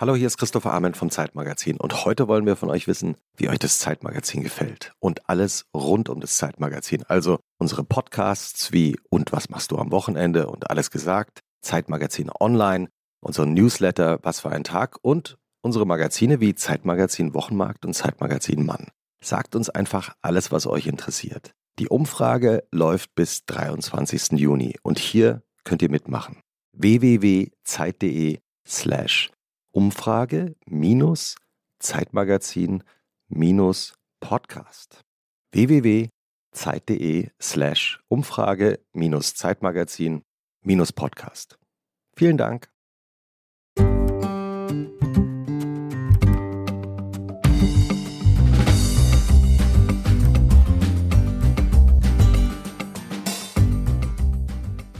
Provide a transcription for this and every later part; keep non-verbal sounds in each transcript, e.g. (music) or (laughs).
Hallo, hier ist Christopher Arment vom Zeitmagazin und heute wollen wir von euch wissen, wie euch das Zeitmagazin gefällt und alles rund um das Zeitmagazin. Also unsere Podcasts wie Und was machst du am Wochenende und alles gesagt, Zeitmagazin online, unseren Newsletter Was für ein Tag und unsere Magazine wie Zeitmagazin Wochenmarkt und Zeitmagazin Mann. Sagt uns einfach alles, was euch interessiert. Die Umfrage läuft bis 23. Juni und hier könnt ihr mitmachen. www.zeit.de slash Umfrage minus Zeitmagazin minus Podcast. www.zeit.de slash Umfrage minus Zeitmagazin minus Podcast. Vielen Dank.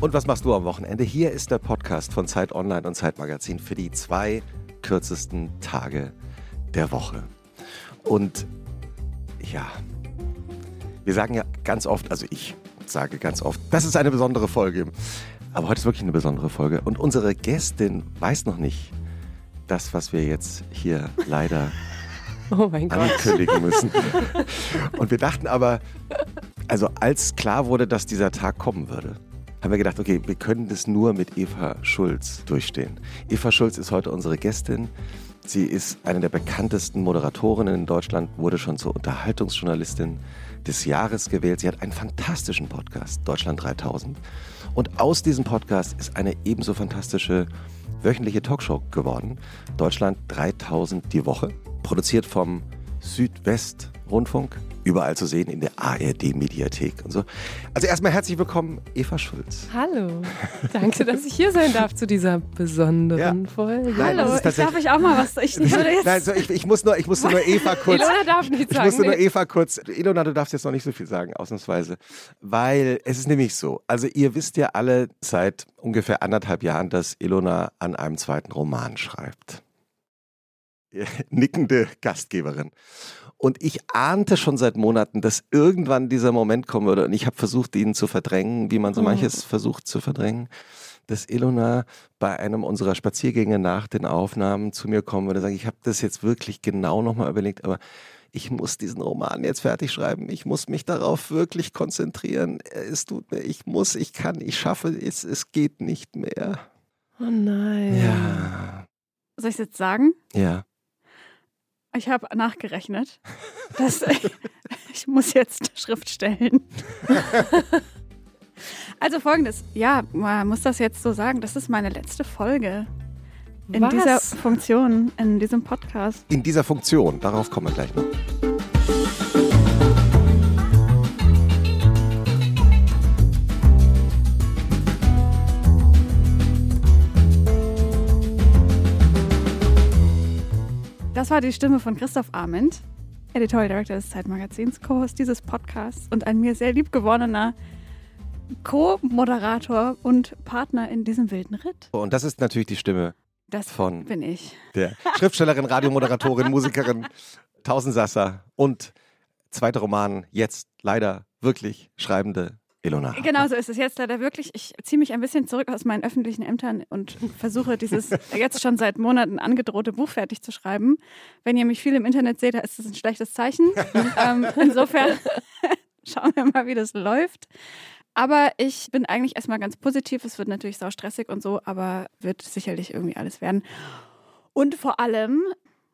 Und was machst du am Wochenende? Hier ist der Podcast von Zeit Online und Zeitmagazin für die zwei kürzesten Tage der Woche. Und ja, wir sagen ja ganz oft, also ich sage ganz oft, das ist eine besondere Folge. Aber heute ist wirklich eine besondere Folge. Und unsere Gästin weiß noch nicht das, was wir jetzt hier leider (laughs) oh ankündigen müssen. Und wir dachten aber, also als klar wurde, dass dieser Tag kommen würde, haben wir gedacht, okay, wir können das nur mit Eva Schulz durchstehen. Eva Schulz ist heute unsere Gästin. Sie ist eine der bekanntesten Moderatorinnen in Deutschland, wurde schon zur Unterhaltungsjournalistin des Jahres gewählt. Sie hat einen fantastischen Podcast, Deutschland 3000. Und aus diesem Podcast ist eine ebenso fantastische wöchentliche Talkshow geworden. Deutschland 3000 die Woche, produziert vom Südwestrundfunk überall zu sehen in der ARD-Mediathek und so. Also erstmal herzlich willkommen, Eva Schulz. Hallo, danke, dass ich hier sein darf zu dieser besonderen ja. Folge. Nein, Hallo, ich darf ich auch mal was? Ich, Nein, so, ich, ich, muss nur, ich musste nur Eva (laughs) kurz. Ilona darf nicht sagen. Ich musste nur Eva kurz. Ilona, du darfst jetzt noch nicht so viel sagen, ausnahmsweise, weil es ist nämlich so. Also ihr wisst ja alle seit ungefähr anderthalb Jahren, dass Ilona an einem zweiten Roman schreibt. Nickende Gastgeberin. Und ich ahnte schon seit Monaten, dass irgendwann dieser Moment kommen würde. Und ich habe versucht, ihn zu verdrängen, wie man so mhm. manches versucht zu verdrängen. Dass Ilona bei einem unserer Spaziergänge nach den Aufnahmen zu mir kommen würde und sagen, ich habe das jetzt wirklich genau nochmal überlegt, aber ich muss diesen Roman jetzt fertig schreiben. Ich muss mich darauf wirklich konzentrieren. Es tut mir, ich muss, ich kann, ich schaffe es, es geht nicht mehr. Oh nein. Ja. Soll ich es jetzt sagen? Ja. Ich habe nachgerechnet. Dass, (laughs) ich muss jetzt Schrift stellen. (laughs) also folgendes, ja, man muss das jetzt so sagen, das ist meine letzte Folge in Was? dieser Funktion, in diesem Podcast. In dieser Funktion, darauf kommen wir gleich noch. Das war die Stimme von Christoph Arment, Editorial Director des Zeitmagazins, Co-Host dieses Podcasts und ein mir sehr liebgewordener Co-Moderator und Partner in diesem wilden Ritt. Und das ist natürlich die Stimme das von bin ich. der Schriftstellerin, Radiomoderatorin, Musikerin, Tausendsasser und zweiter Roman, jetzt leider wirklich schreibende Ilona. Genau so ist es jetzt leider wirklich. Ich ziehe mich ein bisschen zurück aus meinen öffentlichen Ämtern und versuche dieses (laughs) jetzt schon seit Monaten angedrohte Buch fertig zu schreiben. Wenn ihr mich viel im Internet seht, da ist das ein schlechtes Zeichen. (laughs) ähm, insofern (laughs) schauen wir mal, wie das läuft. Aber ich bin eigentlich erstmal ganz positiv. Es wird natürlich sau stressig und so, aber wird sicherlich irgendwie alles werden. Und vor allem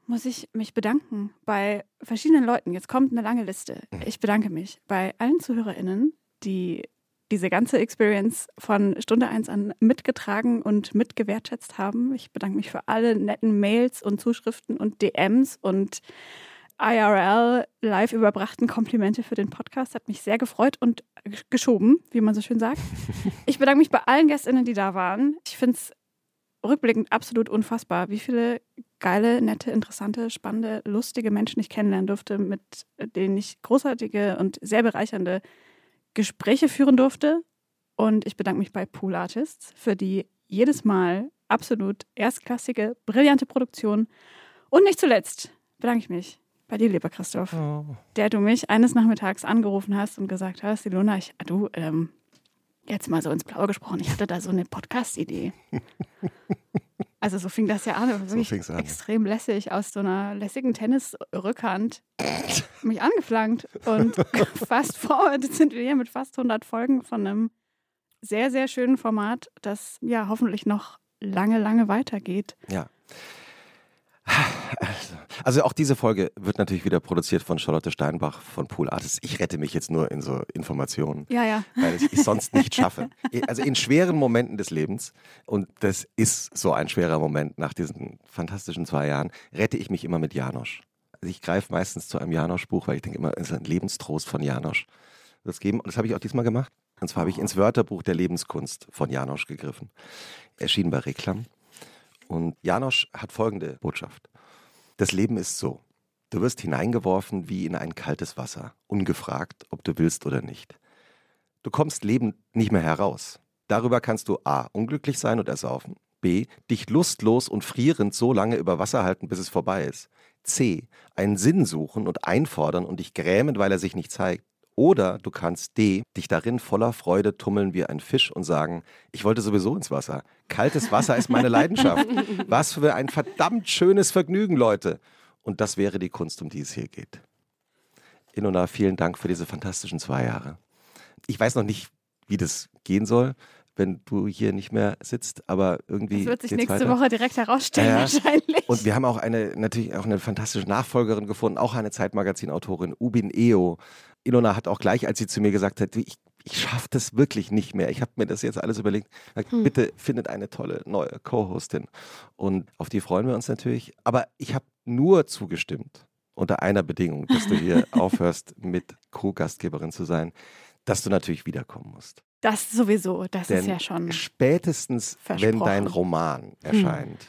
muss ich mich bedanken bei verschiedenen Leuten. Jetzt kommt eine lange Liste. Ich bedanke mich bei allen ZuhörerInnen, die diese ganze Experience von Stunde 1 an mitgetragen und mitgewertschätzt haben. Ich bedanke mich für alle netten Mails und Zuschriften und DMs und IRL live überbrachten Komplimente für den Podcast. Hat mich sehr gefreut und geschoben, wie man so schön sagt. (laughs) Ich bedanke mich bei allen Gästinnen, die da waren. Ich finde es rückblickend absolut unfassbar, wie viele geile, nette, interessante, spannende, lustige Menschen ich kennenlernen durfte, mit denen ich großartige und sehr bereichernde Gespräche führen durfte. Und ich bedanke mich bei Pool Artists für die jedes Mal absolut erstklassige, brillante Produktion. Und nicht zuletzt bedanke ich mich bei dir, lieber Christoph, oh. der du mich eines Nachmittags angerufen hast und gesagt hast, Ilona, ich, du, ähm, jetzt mal so ins Blaue gesprochen, ich hatte da so eine Podcast-Idee. (laughs) Also so fing das ja an, wirklich fing's an. extrem lässig aus so einer lässigen Tennisrückhand (laughs) mich angeflankt und (laughs) fast forward sind wir hier mit fast 100 Folgen von einem sehr, sehr schönen Format, das ja hoffentlich noch lange, lange weitergeht. Ja. Also auch diese Folge wird natürlich wieder produziert von Charlotte Steinbach von Pool Artists. Ich rette mich jetzt nur in so Informationen, Ja, ja. weil ich es sonst nicht (laughs) schaffe. Also in schweren Momenten des Lebens, und das ist so ein schwerer Moment nach diesen fantastischen zwei Jahren, rette ich mich immer mit Janosch. Also ich greife meistens zu einem Janosch-Buch, weil ich denke immer, es ist ein Lebenstrost von Janosch. Das geben. Und das habe ich auch diesmal gemacht. Und zwar habe ich ins Wörterbuch der Lebenskunst von Janosch gegriffen. Erschienen bei Reklam. Und Janosch hat folgende Botschaft. Das Leben ist so. Du wirst hineingeworfen wie in ein kaltes Wasser, ungefragt, ob du willst oder nicht. Du kommst lebend nicht mehr heraus. Darüber kannst du A. unglücklich sein und ersaufen. B. dich lustlos und frierend so lange über Wasser halten, bis es vorbei ist. C. einen Sinn suchen und einfordern und dich grämen, weil er sich nicht zeigt. Oder du kannst D, dich darin voller Freude tummeln wie ein Fisch und sagen, ich wollte sowieso ins Wasser. Kaltes Wasser ist meine Leidenschaft. (laughs) Was für ein verdammt schönes Vergnügen, Leute. Und das wäre die Kunst, um die es hier geht. Inona, vielen Dank für diese fantastischen zwei Jahre. Ich weiß noch nicht, wie das gehen soll, wenn du hier nicht mehr sitzt, aber irgendwie. Das wird sich nächste weiter. Woche direkt herausstellen, Ja, wahrscheinlich. Und wir haben auch eine, natürlich auch eine fantastische Nachfolgerin gefunden, auch eine Zeitmagazin-Autorin, Ubin Eo. Ilona hat auch gleich, als sie zu mir gesagt hat, ich, ich schaffe das wirklich nicht mehr. Ich habe mir das jetzt alles überlegt. Hm. Bitte findet eine tolle neue Co-Hostin. Und auf die freuen wir uns natürlich. Aber ich habe nur zugestimmt, unter einer Bedingung, dass du hier (laughs) aufhörst, mit Crew-Gastgeberin zu sein, dass du natürlich wiederkommen musst. Das sowieso, das Denn ist ja schon. spätestens, wenn. Hm. dein Roman erscheint,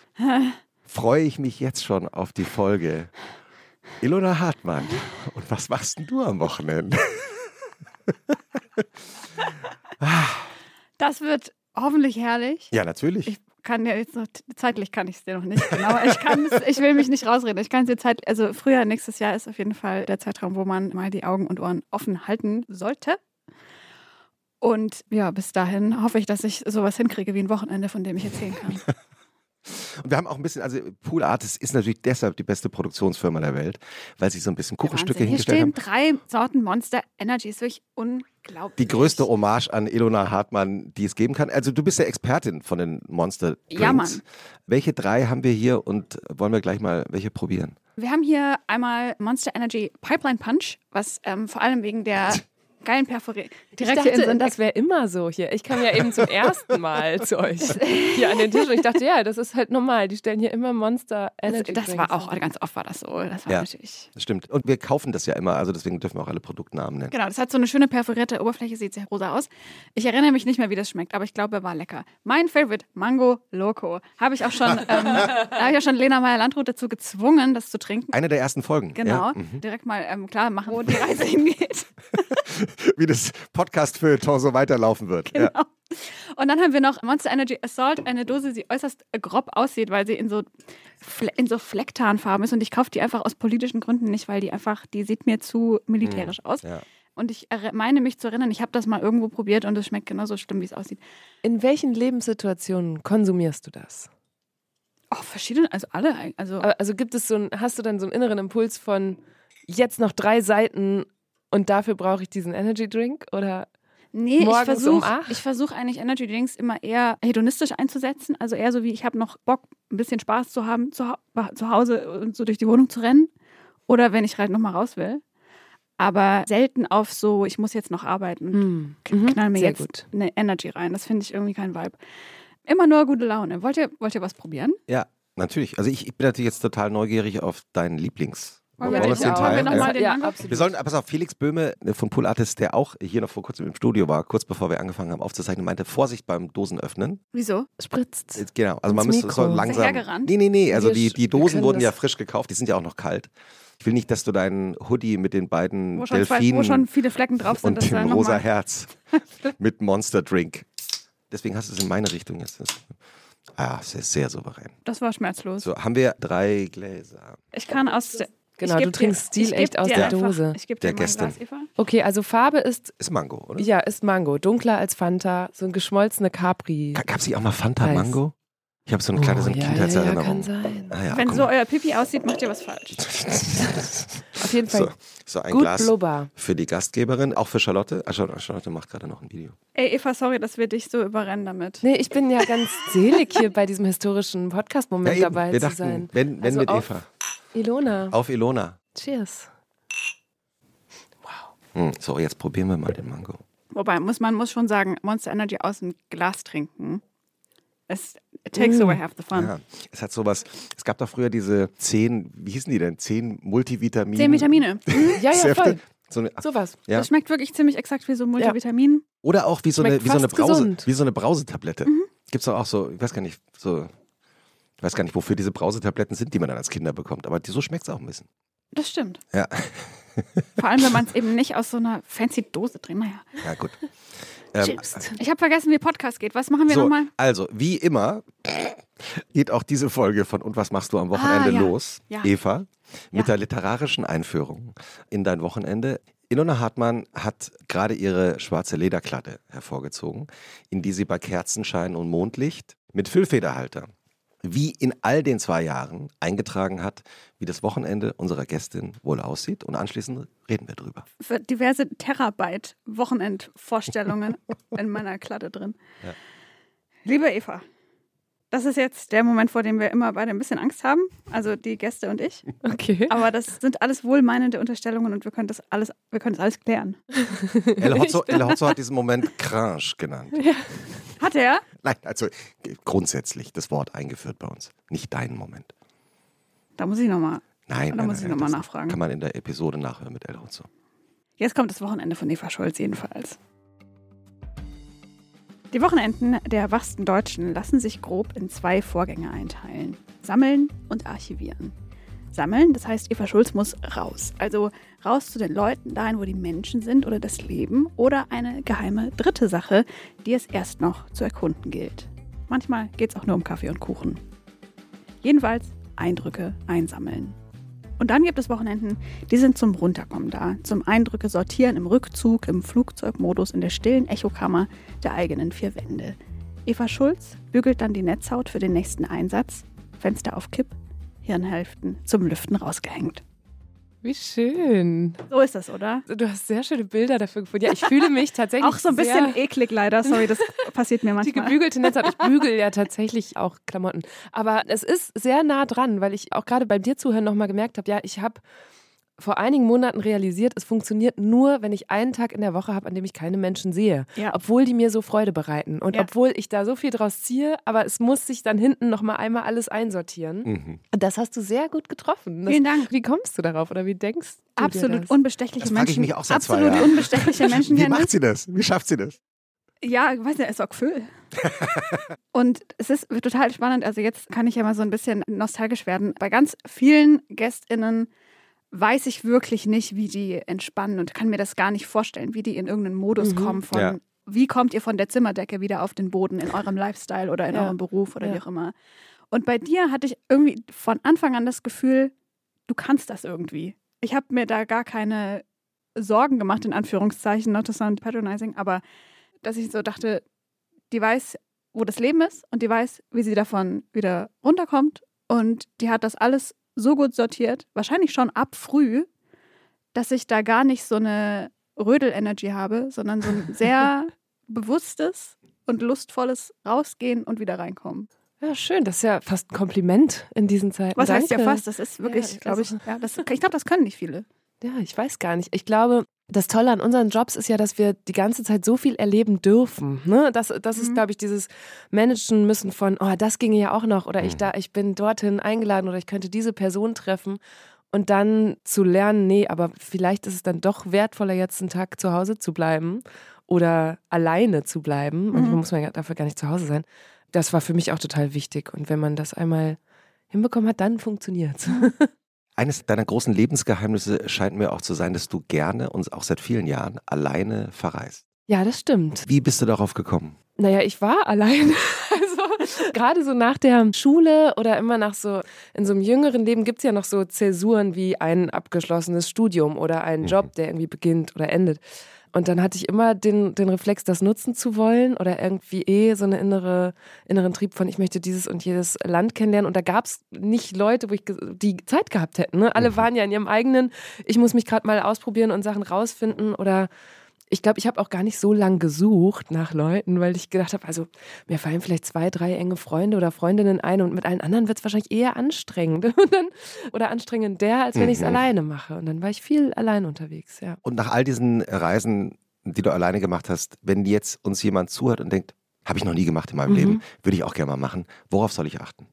freue ich mich jetzt schon auf die Folge. Ilona Hartmann, und was machst denn du am Wochenende? Das wird hoffentlich herrlich. Ja, natürlich. Ich kann ja jetzt noch, zeitlich kann ich es dir noch nicht genau. aber Ich, ich will mich nicht rausreden. Ich kann es dir zeit, also früher nächstes Jahr ist auf jeden Fall der Zeitraum, wo man mal die Augen und Ohren offen halten sollte. Und ja, bis dahin hoffe ich, dass ich sowas hinkriege wie ein Wochenende, von dem ich erzählen kann. (laughs) Und wir haben auch ein bisschen, also Pool Artists ist natürlich deshalb die beste Produktionsfirma der Welt, weil sie so ein bisschen Kuchenstücke Wahnsinn. Hier hingestellt haben. stehen drei Sorten Monster Energy. Ist wirklich unglaublich. Die größte Hommage an Ilona Hartmann, die es geben kann. Also du bist ja Expertin von den Monster Drinks. Ja, Mann. Welche drei haben wir hier und wollen wir gleich mal welche probieren? Wir haben hier einmal Monster Energy Pipeline Punch, was ähm, vor allem wegen der (laughs) geilen Perforie Ich direkt hier in dachte, das wäre immer so hier. Ich kam ja eben zum ersten Mal zu euch hier an den Tisch und ich dachte, ja, das ist halt normal. Die stellen hier immer Monster Energy Das, das war auch, ganz oft war das so. Das war Ja. natürlich. Das stimmt. Und wir kaufen das ja immer, also deswegen dürfen wir auch alle Produktnamen nennen. Genau, das hat so eine schöne perforierte Oberfläche, sieht sehr rosa aus. Ich erinnere mich nicht mehr, wie das schmeckt, aber ich glaube, er war lecker. Mein Favorite, Mango Loco. Habe ich auch schon, (laughs) ähm, da habe ich auch schon Lena Meyer-Landrut dazu gezwungen, das zu trinken. Eine der ersten Folgen. Genau, Ja? Mhm. direkt mal ähm, klar machen, wo die (laughs) Reise hingeht. (laughs) (laughs) Wie das podcast für so weiterlaufen wird. Ja. Genau. Und dann haben wir noch Monster Energy Assault, eine Dose, die äußerst grob aussieht, weil sie in so, Fle in so Flecktarnfarben ist. Und ich kaufe die einfach aus politischen Gründen nicht, weil die einfach, die sieht mir zu militärisch aus. Ja. Und ich meine mich zu erinnern, ich habe das mal irgendwo probiert und es schmeckt genauso schlimm, wie es aussieht. In welchen Lebenssituationen konsumierst du das? Oh, verschiedene, also alle. Also Also gibt es so ein, hast du dann so einen inneren Impuls von jetzt noch drei Seiten und dafür brauche ich diesen Energy Drink? Oder nee, ich morgens um versuche acht? ich versuch eigentlich Energy Drinks immer eher hedonistisch einzusetzen. Also eher so wie, ich habe noch Bock, ein bisschen Spaß zu haben, zu, zu Hause und so durch die Wohnung zu rennen. Oder wenn ich halt nochmal raus will. Aber selten auf so, ich muss jetzt noch arbeiten. hm. K- mhm, knall mir sehr jetzt gut. eine Energy rein. Das finde ich irgendwie kein Vibe. Immer nur gute Laune. Wollt ihr, wollt ihr was probieren? ja, natürlich. Also ich, ich bin natürlich jetzt total neugierig auf deinen Lieblings. Wollen wir wir den- das den wollen wir Ja. den ja. Wir sollen, pass auf, Felix Böhme äh, von Pool Artist, der auch hier noch vor kurzem im Studio war, kurz bevor wir angefangen haben aufzuzeichnen, meinte, Vorsicht beim Dosenöffnen. Wieso? Spritzt. Genau, also man müsste so langsam. Nee, nee, nee, also die, die Dosen wurden ja das- frisch gekauft, die sind ja auch noch kalt. Ich will nicht, dass du deinen Hoodie mit den beiden Wo schon, zwei, Delfinen wo schon viele Flecken drauf sind. und dass da dem rosa Herz (laughs) mit Monster Drink. Deswegen hast du es in meine Richtung jetzt. Das- Ah, ist sehr souverän. Das war schmerzlos. So, haben wir drei Gläser. Ich kann aus der. Genau, du trinkst stilecht geb aus der einfach- Dose. Ich gebe Der dir ein gestern. Glas, Eva. Okay, also Farbe ist, Ist Mango, oder? ja, ist Mango. Dunkler als Fanta, so ein geschmolzene Capri. Gab es hier auch mal Fanta Weiß. Mango? Ich habe so eine kleine so eine Oh, ja, Kindheitserinnerung. Ja, ja, kann sein. Ah, ja, Wenn so euer Pipi aussieht, macht ihr was falsch. (laughs) Auf jeden Fall so, so ein gut Glas blubber. für die Gastgeberin, auch für Charlotte. Ah, Charlotte macht gerade noch ein Video. Ey, Eva, sorry, dass wir dich so überrennen damit. Nee, ich bin ja ganz selig hier bei diesem historischen Podcast-Moment Ja, dabei Wir zu dachten, sein. wenn, wenn Also mit auf Eva. Ilona. Auf Ilona. Cheers. Hm, so, jetzt probieren wir mal den Mango. Wobei, muss, man muss schon sagen, Monster Energy aus dem Glas trinken. Es takes Mm. away half the fun. Ja, es hat sowas. Es gab doch früher diese zehn, wie hießen die denn? Zehn Multivitamine. Zehn Vitamine. (laughs) Ja, ja, Säfte. voll. So eine, Sowas. Ja. Das schmeckt wirklich ziemlich exakt wie so Multivitamin. oder auch wie so eine, wie so eine Brause, gesund. wie so eine Brausetablette. Mhm. Gibt's doch auch so, ich weiß gar nicht, so, ich weiß gar nicht, wofür diese Brausetabletten sind, die man dann als Kinder bekommt. Aber die, so schmeckt's auch ein bisschen. Das stimmt. Ja, Vor allem, wenn man es eben nicht aus so einer fancy Dose trinkt. Naja. ja gut. Ähm. Ich habe vergessen, wie Podcast geht. Was machen wir so, nochmal? also, wie immer geht auch diese Folge von Und was machst du am Wochenende Ah, ja. los, Ja. Eva, mit Ja. der literarischen Einführung in dein Wochenende. Ilona Hartmann hat gerade ihre schwarze Lederklatte hervorgezogen, in die sie bei Kerzenschein und Mondlicht mit Füllfederhalter wie in all den zwei Jahren eingetragen hat, wie das Wochenende unserer Gästin wohl aussieht. Und anschließend reden wir drüber. Für diverse Terabyte Wochenendvorstellungen (laughs) in meiner Klatte drin. Ja. Liebe Eva, das ist jetzt der Moment, vor dem wir immer beide ein bisschen Angst haben. Also die Gäste und ich. Okay. Aber das sind alles wohlmeinende Unterstellungen und wir können das alles, wir können das alles klären. (laughs) El Hotzo, El Hotzo hat diesen Moment Cringe genannt. Hat er? Nein, also grundsätzlich das Wort eingeführt bei uns. Nicht deinen Moment. Da muss ich nochmal. Nein, Da nein, muss ich nein, noch mal das nachfragen. Kann man in der Episode nachhören mit El Hotzo. Jetzt kommt das Wochenende von Eva Scholz jedenfalls. Die Wochenenden der wachsten Deutschen lassen sich grob in zwei Vorgänge einteilen. Sammeln und archivieren. Sammeln, das heißt, Eva Schulz muss raus. Also raus zu den Leuten, dahin, wo die Menschen sind oder das Leben oder eine geheime dritte Sache, die es erst noch zu erkunden gilt. Manchmal geht es auch nur um Kaffee und Kuchen. Jedenfalls Eindrücke einsammeln. Und dann gibt es Wochenenden, die sind zum Runterkommen da, zum Eindrücke sortieren im Rückzug, im Flugzeugmodus, in der stillen Echokammer der eigenen vier Wände. Eva Schulz bügelt dann die Netzhaut für den nächsten Einsatz, Fenster auf Kipp, Hirnhälften zum Lüften rausgehängt. Wie schön. So ist das, oder? Du hast sehr schöne Bilder dafür gefunden. Ja, ich fühle mich tatsächlich Auch so ein bisschen eklig leider, sorry, das passiert mir (laughs) Die manchmal. gebügelte Netzhaut. Ich bügel ja tatsächlich auch Klamotten. Aber es ist sehr nah dran, weil ich auch gerade beim dir zuhören nochmal gemerkt habe, ja, ich habe vor einigen Monaten realisiert, es funktioniert nur, wenn ich einen Tag in der Woche habe, an dem ich keine Menschen sehe. Ja. Obwohl die mir so Freude bereiten. Und Ja. obwohl ich da so viel draus ziehe, aber es muss sich dann hinten nochmal einmal alles einsortieren. Mhm. Das hast du sehr gut getroffen. Das, Vielen Dank. Wie kommst du darauf oder wie denkst du dir Absolut das? unbestechliche Das frage ich Menschen. mich auch seit zwei Absolut Jahren. unbestechliche (laughs) Menschen Wie macht sie das? Wie schafft sie das? Ja, ich weiß nicht, ist auch Gefühl. und es ist total spannend. Also jetzt kann ich ja mal so ein bisschen nostalgisch werden. Bei ganz vielen GästInnen weiß ich wirklich nicht, wie die entspannen und kann mir das gar nicht vorstellen, wie die in irgendeinen Modus Mhm. kommen von Ja. wie kommt ihr von der Zimmerdecke wieder auf den Boden in eurem Lifestyle oder in Ja. eurem Beruf oder Ja. wie auch immer. Und bei dir hatte ich irgendwie von Anfang an das Gefühl, du kannst das irgendwie. Ich habe mir da gar keine Sorgen gemacht, in Anführungszeichen, not to sound patronizing, aber dass ich so dachte, die weiß, wo das Leben ist und die weiß, wie sie davon wieder runterkommt und die hat das alles so gut sortiert, wahrscheinlich schon ab früh, dass ich da gar nicht so eine Rödel-Energy habe, sondern so ein (laughs) sehr bewusstes und lustvolles Rausgehen und wieder reinkommen. Ja, schön. Das ist ja fast ein Kompliment in diesen Zeiten. Was heißt ja Danke. fast? Das ist wirklich, Ja, glaube ich, also- ja, das, ich glaube, das können nicht viele. Ja, ich weiß gar nicht. Ich glaube, das Tolle an unseren Jobs ist ja, dass wir die ganze Zeit so viel erleben dürfen. Ne? Das, das ist, Mhm. glaube ich, dieses Managen müssen von, oh, das ginge ja auch noch oder ich, Mhm. da, ich bin dorthin eingeladen oder ich könnte diese Person treffen. Und dann zu lernen, nee, aber vielleicht ist es dann doch wertvoller, jetzt einen Tag zu Hause zu bleiben oder alleine zu bleiben. Manchmal Mhm. muss man ja dafür gar nicht zu Hause sein. Das war für mich auch total wichtig. Und wenn man das einmal hinbekommen hat, dann funktioniert's. (laughs) Eines deiner großen Lebensgeheimnisse scheint mir auch zu sein, dass du gerne und auch seit vielen Jahren alleine verreist. Ja, das stimmt. Wie bist du darauf gekommen? Naja, ich war allein. (laughs) Also gerade so nach der Schule oder immer nach so, in so einem jüngeren Leben gibt es ja noch so Zäsuren wie ein abgeschlossenes Studium oder einen Mhm. Job, der irgendwie beginnt oder endet. Und dann hatte ich immer den, den Reflex, das nutzen zu wollen oder irgendwie eh so einen innere, inneren Trieb von, ich möchte dieses und jedes Land kennenlernen. Und da gab es nicht Leute, wo ich die Zeit gehabt hätten. Ne? Alle mhm. waren ja in ihrem eigenen, ich muss mich gerade mal ausprobieren und Sachen rausfinden oder ich glaube, ich habe auch gar nicht so lange gesucht nach Leuten, weil ich gedacht habe, also mir fallen vielleicht zwei, drei enge Freunde oder Freundinnen ein und mit allen anderen wird es wahrscheinlich eher anstrengend (laughs) dann, oder anstrengender, als wenn mhm. ich es alleine mache. Und dann war ich viel allein unterwegs, ja. Und nach all diesen Reisen, die du alleine gemacht hast, wenn jetzt uns jemand zuhört und denkt, habe ich noch nie gemacht in meinem mhm. Leben, würde ich auch gerne mal machen, worauf soll ich achten?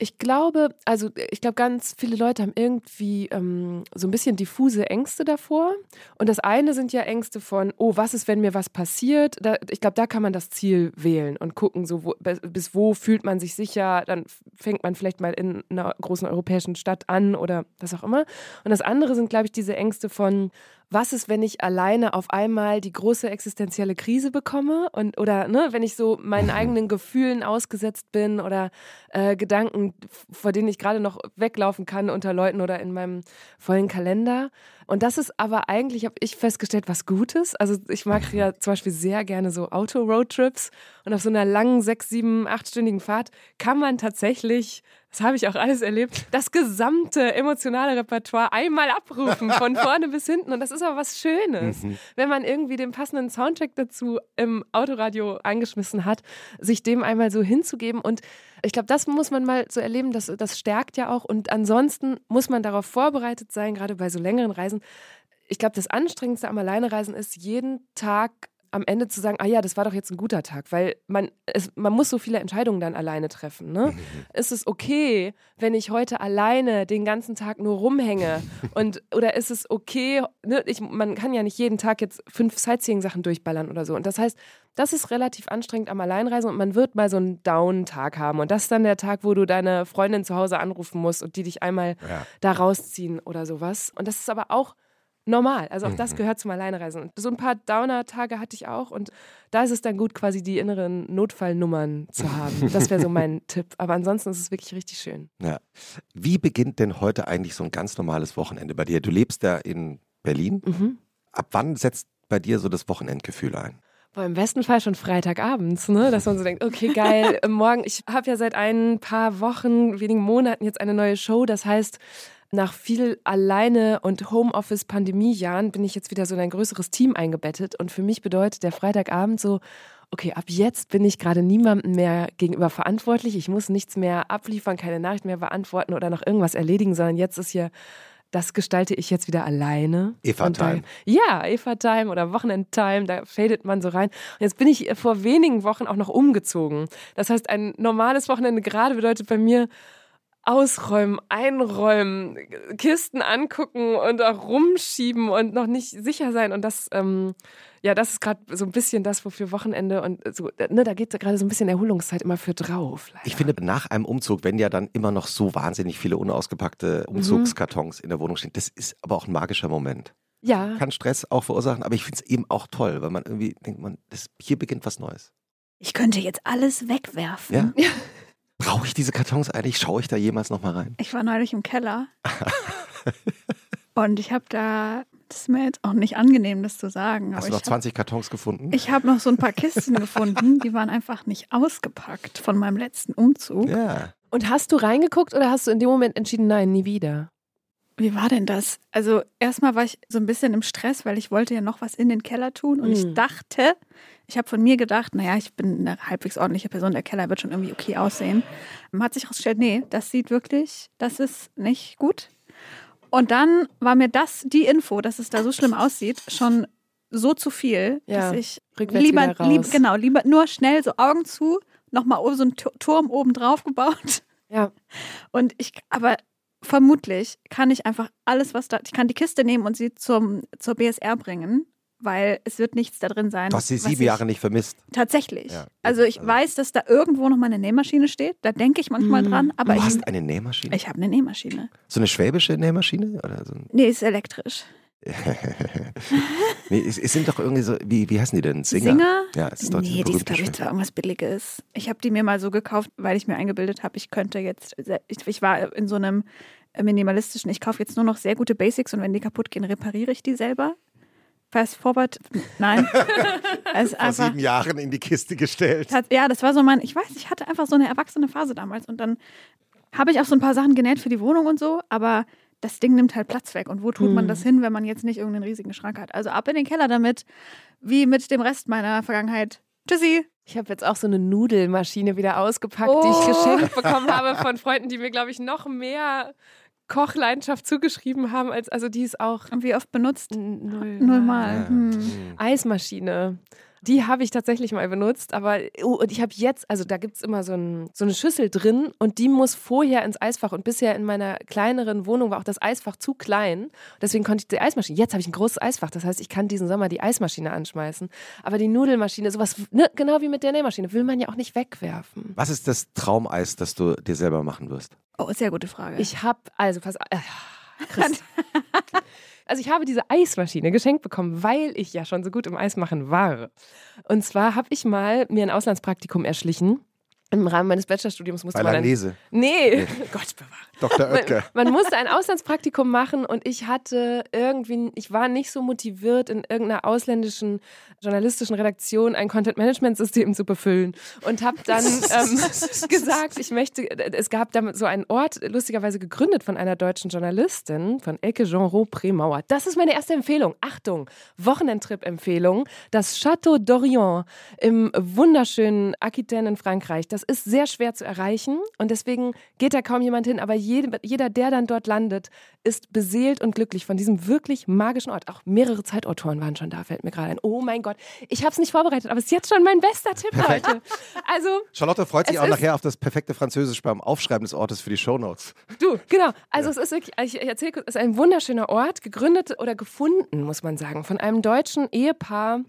Ich glaube, also ich glaube, ganz viele Leute haben irgendwie ähm, so ein bisschen diffuse Ängste davor. Und das eine sind ja Ängste von, oh, was ist, wenn mir was passiert? Da, ich glaube, da kann man das Ziel wählen und gucken, so wo, bis wo fühlt man sich sicher. Dann fängt man vielleicht mal in einer großen europäischen Stadt an oder was auch immer. Und das andere sind, glaube ich, diese Ängste von, was ist, wenn ich alleine auf einmal die große existenzielle Krise bekomme und oder ne, wenn ich so meinen mhm. eigenen Gefühlen ausgesetzt bin oder äh, Gedanken, vor denen ich gerade noch weglaufen kann unter Leuten oder in meinem vollen Kalender. Und das ist aber eigentlich, habe ich festgestellt, was Gutes. Also ich mag ja zum Beispiel sehr gerne so Auto-Roadtrips und auf so einer langen sechs, sieben, achtstündigen Fahrt kann man tatsächlich das habe ich auch alles erlebt, das gesamte emotionale Repertoire einmal abrufen, von (laughs) vorne bis hinten. Und das ist aber was Schönes, mhm. wenn man irgendwie den passenden Soundtrack dazu im Autoradio angeschmissen hat, sich dem einmal so hinzugeben. Und ich glaube, das muss man mal so erleben, das, das stärkt ja auch. Und ansonsten muss man darauf vorbereitet sein, gerade bei so längeren Reisen. Ich glaube, das Anstrengendste am Alleinereisen ist, jeden Tag am Ende zu sagen, ah ja, das war doch jetzt ein guter Tag, weil man, es, man muss so viele Entscheidungen dann alleine treffen. Ne? Mhm. (laughs) Ist es okay, wenn ich heute alleine den ganzen Tag nur rumhänge? Und, oder ist es okay, ne? ich, man kann ja nicht jeden Tag jetzt fünf Sightseeing-Sachen durchballern oder so. Und das heißt, das ist relativ anstrengend am Alleinreisen und man wird mal so einen Down-Tag haben. Und das ist dann der Tag, wo du deine Freundin zu Hause anrufen musst und die dich einmal ja. da rausziehen oder sowas. Und das ist aber auch normal. Also auch das mhm. gehört zum Alleinereisen. Und so ein paar Downer-Tage hatte ich auch und da ist es dann gut, quasi die inneren Notfallnummern zu haben. Das wäre so mein (laughs) Tipp. Aber ansonsten ist es wirklich richtig schön. Ja. Wie beginnt denn heute eigentlich so ein ganz normales Wochenende bei dir? Du lebst ja in Berlin. Mhm. Ab wann setzt bei dir so das Wochenendgefühl ein? Boah, Im besten Fall schon Freitagabends, ne? dass man so denkt, okay, geil, morgen, ich habe ja seit ein paar Wochen, wenigen Monaten jetzt eine neue Show. Das heißt, nach viel alleine und Homeoffice-Pandemiejahren bin ich jetzt wieder so in ein größeres Team eingebettet. Und für mich bedeutet der Freitagabend so, okay, ab jetzt bin ich gerade niemandem mehr gegenüber verantwortlich. Ich muss nichts mehr abliefern, keine Nachricht mehr beantworten oder noch irgendwas erledigen, sondern jetzt ist hier das gestalte ich jetzt wieder alleine. Eva-Time. Ja, Eva-Time oder Wochenend-Time, da fadet man so rein. Und jetzt bin ich vor wenigen Wochen auch noch umgezogen. Das heißt, ein normales Wochenende gerade bedeutet bei mir, ausräumen, einräumen, Kisten angucken und auch rumschieben und noch nicht sicher sein. Und das, ähm, ja, das ist gerade so ein bisschen das, wofür Wochenende und so, ne, da geht gerade so ein bisschen Erholungszeit immer für drauf. Leider. Ich finde, nach einem Umzug, wenn ja dann immer noch so wahnsinnig viele unausgepackte mhm. Umzugskartons mhm. in der Wohnung stehen, das ist aber auch ein magischer Moment. Ja. Kann Stress auch verursachen, aber ich finde es eben auch toll, weil man irgendwie denkt, man, das, hier beginnt was Neues. Ich könnte jetzt alles wegwerfen. Ja. (laughs) Brauche ich diese Kartons eigentlich? Schaue ich da jemals noch mal rein? Ich war neulich im Keller. (laughs) und ich habe da, das ist mir jetzt auch nicht angenehm, das zu sagen. Hast du noch 20 hab, Kartons gefunden? Ich habe noch so ein paar Kisten (laughs) gefunden, die waren einfach nicht ausgepackt von meinem letzten Umzug. Ja. Und hast du reingeguckt oder hast du in dem Moment entschieden, nein, nie wieder? Wie war denn das? Also erstmal war ich so ein bisschen im Stress, weil ich wollte ja noch was in den Keller tun und mhm. ich hm. dachte, ich habe von mir gedacht, naja, ich bin eine halbwegs ordentliche Person, der Keller wird schon irgendwie okay aussehen. Hat sich herausgestellt, nee, das sieht wirklich, das ist nicht gut. Und dann war mir das, die Info, dass es da so schlimm aussieht, schon so zu viel, ja, dass ich lieber, lieber, genau, lieber nur schnell so Augen zu, nochmal so einen Turm oben drauf gebaut. Ja. Und ich, aber vermutlich kann ich einfach alles, was da, ich kann die Kiste nehmen und sie zum, zur BSR bringen weil es wird nichts da drin sein. Du hast sie sieben Jahre nicht vermisst. Tatsächlich. Ja, also ich also. weiß, dass da irgendwo noch mal eine Nähmaschine steht. Da denke ich manchmal mhm. dran. Aber du ich, hast eine Nähmaschine? Ich habe eine Nähmaschine. So eine schwäbische Nähmaschine? Oder so nee, ist elektrisch. (laughs) nee, es, es, sind doch irgendwie so, wie, wie heißen die denn? Singer? Singer? Ja, es ist doch Nee, die ist, glaube ich, zwar irgendwas Billiges. Ich habe die mir mal so gekauft, weil ich mir eingebildet habe, ich könnte jetzt, ich, ich war in so einem minimalistischen, ich kaufe jetzt nur noch sehr gute Basics und wenn die kaputt gehen, repariere ich die selber fast forward, nein. (laughs) Vor einfach, sieben Jahren in die Kiste gestellt. Ja, das war so mein, ich weiß, ich hatte einfach so eine erwachsene Phase damals und dann habe ich auch so ein paar Sachen genäht für die Wohnung und so, aber das Ding nimmt halt Platz weg. Und wo tut man Hm. das hin, wenn man jetzt nicht irgendeinen riesigen Schrank hat? Also ab in den Keller damit, wie mit dem Rest meiner Vergangenheit. Tschüssi. Ich habe jetzt auch so eine Nudelmaschine wieder ausgepackt, die ich Oh. geschenkt bekommen habe von Freunden, die mir, glaube ich, noch mehr Kochleidenschaft zugeschrieben haben, als also die ist auch Und wie oft benutzt? null. Nullmal. Ja. Hm. Hm. Eismaschine. Die habe ich tatsächlich mal benutzt, aber oh, und ich habe jetzt, also da gibt es immer so, ein, so eine Schüssel drin und die muss vorher ins Eisfach und bisher in meiner kleineren Wohnung war auch das Eisfach zu klein. Deswegen konnte ich die Eismaschine, jetzt habe ich ein großes Eisfach, das heißt, ich kann diesen Sommer die Eismaschine anschmeißen. Aber die Nudelmaschine, sowas, ne, genau wie mit der Nähmaschine, will man ja auch nicht wegwerfen. Was ist das Traumeis, das du dir selber machen wirst? Oh, sehr gute Frage. Ich habe, also pass äh, Christ. (laughs) Also ich habe diese Eismaschine geschenkt bekommen, weil ich ja schon so gut im Eismachen war. Und zwar habe ich mal mir ein Auslandspraktikum erschlichen. Im Rahmen meines Bachelorstudiums musste Bei man dann, Langnese. Nee, (laughs) Gott bewahre. Dr. Man, Oetker. man musste ein Auslandspraktikum machen und ich hatte irgendwie, ich war nicht so motiviert, in irgendeiner ausländischen journalistischen Redaktion ein Content-Management-System zu befüllen und habe dann ähm, (laughs) gesagt, ich möchte, es gab da so einen Ort, lustigerweise gegründet von einer deutschen Journalistin, von Elke Genreau Prémauer. Das ist meine erste Empfehlung. Achtung, Wochenendtrip-Empfehlung. Das Château d'Orient im wunderschönen Aquitaine in Frankreich. Das ist sehr schwer zu erreichen und deswegen geht da kaum jemand hin. Aber jede, jeder, der dann dort landet, ist beseelt und glücklich von diesem wirklich magischen Ort. Auch mehrere Zeitautoren waren schon da, fällt mir gerade ein. Oh mein Gott, ich habe es nicht vorbereitet, aber es ist jetzt schon mein bester Tipp heute. Also Charlotte freut sich auch nachher auf das perfekte Französisch beim Aufschreiben des Ortes für die Shownotes. Du, genau. Also es ist wirklich, ich erzähle kurz, es ist ein wunderschöner Ort, gegründet oder gefunden, muss man sagen, von einem deutschen Ehepaar,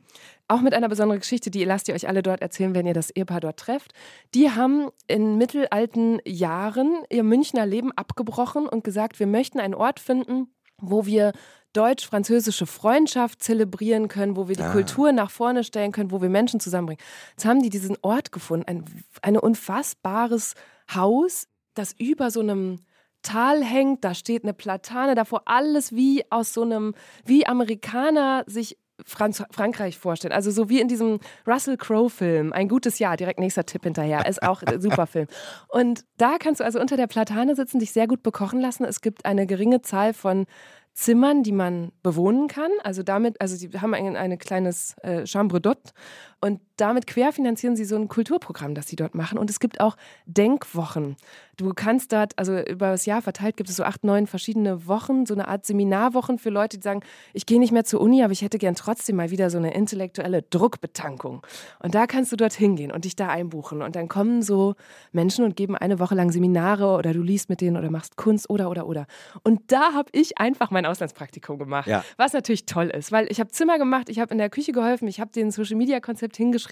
auch mit einer besonderen Geschichte, die lasst ihr euch alle dort erzählen, wenn ihr das Ehepaar dort trefft. Die haben in mittelalten Jahren ihr Münchner Leben abgebrochen und gesagt, wir möchten einen Ort finden, wo wir deutsch-französische Freundschaft zelebrieren können, wo wir die Ah. Kultur nach vorne stellen können, wo wir Menschen zusammenbringen. Jetzt haben die diesen Ort gefunden, ein, ein unfassbares Haus, das über so einem Tal hängt, da steht eine Platane davor, alles wie aus so einem, wie Amerikaner sich Franz Frankreich vorstellen. Also so wie in diesem Russell Crowe-Film, ein gutes Jahr, direkt nächster Tipp hinterher, ist auch ein super Film. Und da kannst du also unter der Platane sitzen, dich sehr gut bekochen lassen. Es gibt eine geringe Zahl von Zimmern, die man bewohnen kann. Also damit, also sie haben ein, ein kleines äh, Chambre d'hôte und damit querfinanzieren sie so ein Kulturprogramm, das sie dort machen. Und es gibt auch Denkwochen. Du kannst dort, also über das Jahr verteilt gibt es so acht, neun verschiedene Wochen, so eine Art Seminarwochen für Leute, die sagen, ich gehe nicht mehr zur Uni, aber ich hätte gern trotzdem mal wieder so eine intellektuelle Druckbetankung. Und da kannst du dort hingehen und dich da einbuchen. Und dann kommen so Menschen und geben eine Woche lang Seminare oder du liest mit denen oder machst Kunst oder oder oder. Und da habe ich einfach mein Auslandspraktikum gemacht, Ja. was natürlich toll ist, weil ich habe Zimmer gemacht, ich habe in der Küche geholfen, ich habe den Social Media Konzept hingeschrieben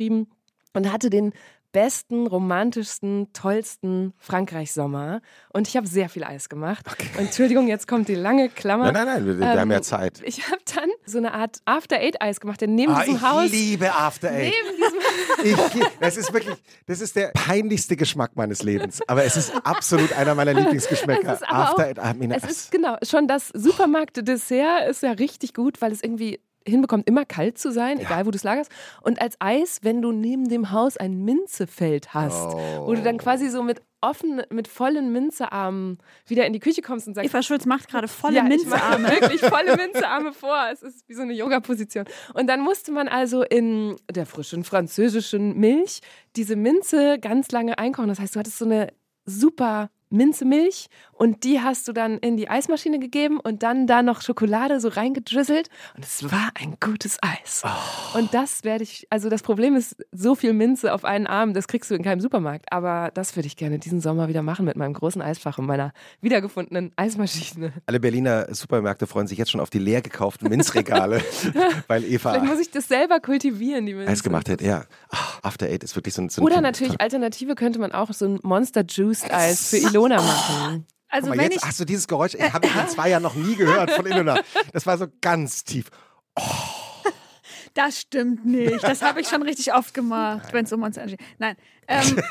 und hatte den besten, romantischsten, tollsten Frankreich-Sommer. Und ich habe sehr viel Eis gemacht. Und Entschuldigung, jetzt kommt die lange Klammer. Nein, nein, nein, wir, Ähm, haben ja Zeit. Ich habe dann so eine Art After-Eight-Eis gemacht, denn neben Ah, diesem ich Haus. liebe After Eight. Neben diesem (laughs) Ich, das ist wirklich, das ist der peinlichste Geschmack meines Lebens. Aber es ist absolut einer meiner Lieblingsgeschmäcker. Es ist aber After auch- Eight, I mean, Es ist genau, schon das Supermarkt-Dessert ist ja richtig gut, weil es irgendwie hinbekommt, immer kalt zu sein, egal wo du es lagerst. Und als Eis, wenn du neben dem Haus ein Minzefeld hast, wo du dann quasi so mit offen, mit vollen Minzearmen wieder in die Küche kommst und sagst, Eva Schulz macht gerade volle ja, Minzearme. (laughs) wirklich volle Minzearme vor. Es ist wie so eine Yoga-Position. Und dann musste man also in der frischen französischen Milch diese Minze ganz lange einkochen. Das heißt, du hattest so eine super Minzemilch und die hast du dann in die Eismaschine gegeben und dann da noch Schokolade so reingedrizzelt und es war ein gutes Eis. Und das werde ich, also das Problem ist, so viel Minze auf einen Arm, das kriegst du in keinem Supermarkt, aber das würde ich gerne diesen Sommer wieder machen mit meinem großen Eisfach und meiner wiedergefundenen Eismaschine. Alle Berliner Supermärkte freuen sich jetzt schon auf die leer gekauften Minzregale, (laughs) weil Eva Vielleicht muss ich das selber kultivieren, die Minze. Eis gemacht hat. Ja, After Eight ist wirklich so ein. So Oder natürlich, Alternative könnte man auch so ein Monster Juiced Eis für Ilona machen. Also Guck mal, wenn jetzt ich, hast du dieses Geräusch, ich habe ich in zwei Jahren noch nie gehört von Ilona. Das war so ganz tief. (laughs) das stimmt nicht. Das habe ich schon richtig oft gemacht, wenn es um uns geht. Nein. Ähm,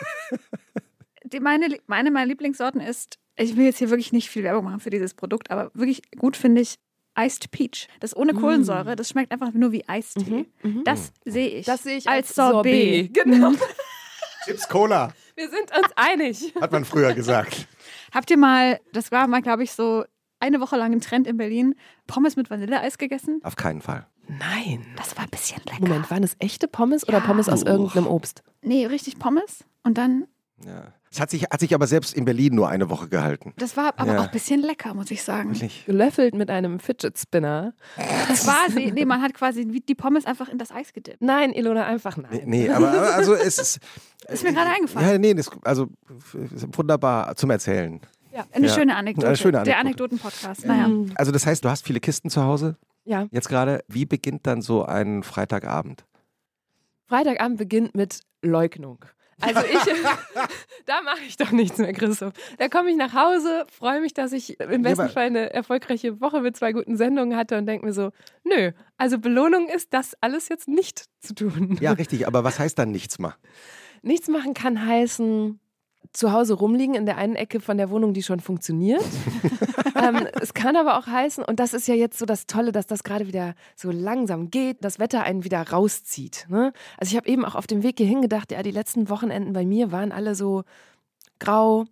(laughs) die, meine, meine meiner Lieblingssorten ist, ich will jetzt hier wirklich nicht viel Werbung machen für dieses Produkt, aber wirklich gut finde ich Iced Peach. Das ohne Kohlensäure, das schmeckt einfach nur wie Eistee. Das sehe ich. Das sehe ich als als Sorbet. Sorbet. Genau. (laughs) Chips Cola, Wir sind uns einig. hat man früher gesagt. Habt ihr mal, das war mal, glaube ich, so eine Woche lang ein Trend in Berlin, Pommes mit Vanilleeis gegessen? Auf keinen Fall. Nein. Das war ein bisschen lecker. Moment, waren es echte Pommes oder Ja. Pommes aus irgendeinem Obst? Nee, richtig Pommes. Und dann, Ja. Es hat sich, hat sich aber selbst in Berlin nur eine Woche gehalten. das war aber Ja. auch ein bisschen lecker, muss ich sagen. Wirklich? Gelöffelt mit einem Fidget Spinner. Quasi, nee, man hat quasi die Pommes einfach in das Eis gedippt. Nein, Ilona, einfach nein. Nee, nee, aber, aber also es ist. (laughs) Ist mir gerade eingefallen. Ja, nee, das, also wunderbar zum Erzählen. Eine Ja. schöne Anekdote. Eine schöne Der Anekdote. Anekdoten-Podcast. Naja. Mhm. Also das heißt, du hast viele Kisten zu Hause Ja. jetzt gerade. Wie beginnt dann so ein Freitagabend? Freitagabend beginnt mit Leugnung. Also ich, (laughs) da mache ich doch nichts mehr, Christoph. Da komme ich nach Hause, freue mich, dass ich im besten aber- Fall eine erfolgreiche Woche mit zwei guten Sendungen hatte und denke mir so, nö, also Belohnung ist das alles jetzt nicht zu tun. Ja, (laughs) richtig, aber was heißt dann nichts mal? Nichts machen kann heißen, zu Hause rumliegen in der einen Ecke von der Wohnung, die schon funktioniert. (laughs) ähm, es kann aber auch heißen, und das ist ja jetzt so das Tolle, dass das gerade wieder so langsam geht, das Wetter einen wieder rauszieht. Ne? Also ich habe eben auch auf dem Weg hierhin gedacht, ja, die letzten Wochenenden bei mir waren alle so grau,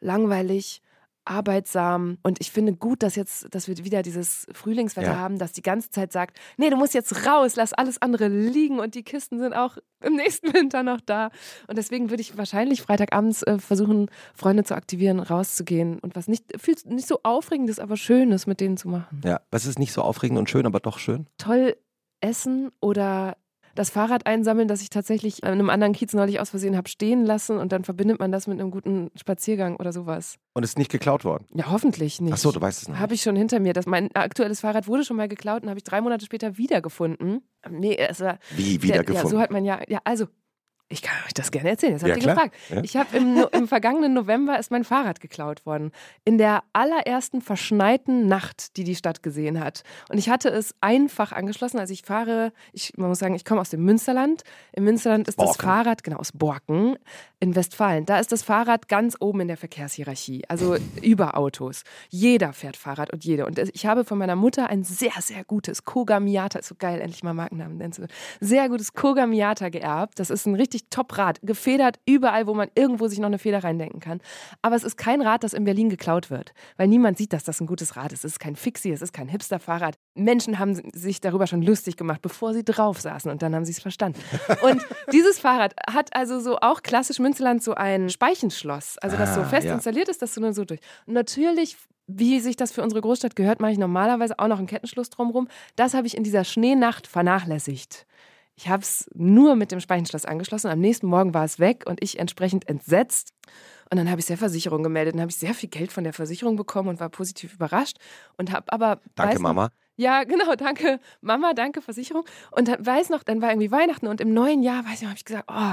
langweilig, arbeitsam. Und ich finde gut, dass jetzt, dass wir wieder dieses Frühlingswetter Ja. haben, das die ganze Zeit sagt, nee, du musst jetzt raus, lass alles andere liegen und die Kisten sind auch im (laughs) nächsten Winter noch da. Und deswegen würde ich wahrscheinlich Freitagabends äh, versuchen, Freunde zu aktivieren, rauszugehen und was nicht, viel, nicht so Aufregendes, aber Schönes mit denen zu machen. Ja, was ist nicht so aufregend und schön, aber doch schön? Toll essen oder das Fahrrad einsammeln, das ich tatsächlich in einem anderen Kiez neulich aus Versehen habe stehen lassen und dann verbindet man das mit einem guten Spaziergang oder sowas. Und ist nicht geklaut worden. Ja, hoffentlich nicht. Ach so, du weißt es noch. Habe ich schon hinter mir. Das, mein aktuelles Fahrrad wurde schon mal geklaut und habe ich drei Monate später wiedergefunden. Nee, es war. Wie Der, wiedergefunden? ja, so hat man ja. Ja, also. Ich kann euch das gerne erzählen. Jetzt habt Ja, ihr klar. gefragt. Ja. Ich habe im, im vergangenen November ist mein Fahrrad geklaut worden. In der allerersten verschneiten Nacht, die die Stadt gesehen hat. Und ich hatte es einfach angeschlossen. Also ich fahre, ich, man muss sagen, ich komme aus dem Münsterland. Im Münsterland ist das Borken. Fahrrad, genau, aus Borken in Westfalen. Da ist das Fahrrad ganz oben in der Verkehrshierarchie. Also über Autos. Jeder fährt Fahrrad und jede. Und ich habe von meiner Mutter ein sehr, sehr gutes Koga Miata, ist so geil, endlich mal Markennamen nennst du. Sehr gutes Koga Miata geerbt. Das ist ein richtig Top-Rad. Gefedert überall, wo man irgendwo sich noch eine Feder reindenken kann. Aber es ist kein Rad, das in Berlin geklaut wird. Weil niemand sieht, dass das ein gutes Rad ist. Es ist kein Fixie, es ist kein Hipster-Fahrrad. Menschen haben sich darüber schon lustig gemacht, bevor sie drauf saßen und dann haben sie es verstanden. (laughs) Und dieses Fahrrad hat also so auch klassisch Münsterland so ein Speichenschloss. Also das so Ah, fest ja. installiert ist, dass du nur so durch. Und natürlich wie sich das für unsere Großstadt gehört, mache ich normalerweise auch noch einen Kettenschluss drumherum. Das habe ich in dieser Schneenacht vernachlässigt. Ich habe es nur mit dem Speichenschloss angeschlossen. Am nächsten Morgen war es weg und ich entsprechend entsetzt. Und dann habe ich der Versicherung gemeldet. Dann habe ich sehr viel Geld von der Versicherung bekommen und war positiv überrascht. Und habe aber. Danke, noch- Mama. ja, genau, danke Mama, danke Versicherung. Und dann weiß noch, dann war irgendwie Weihnachten und im neuen Jahr, weiß ich noch, habe ich gesagt, oh,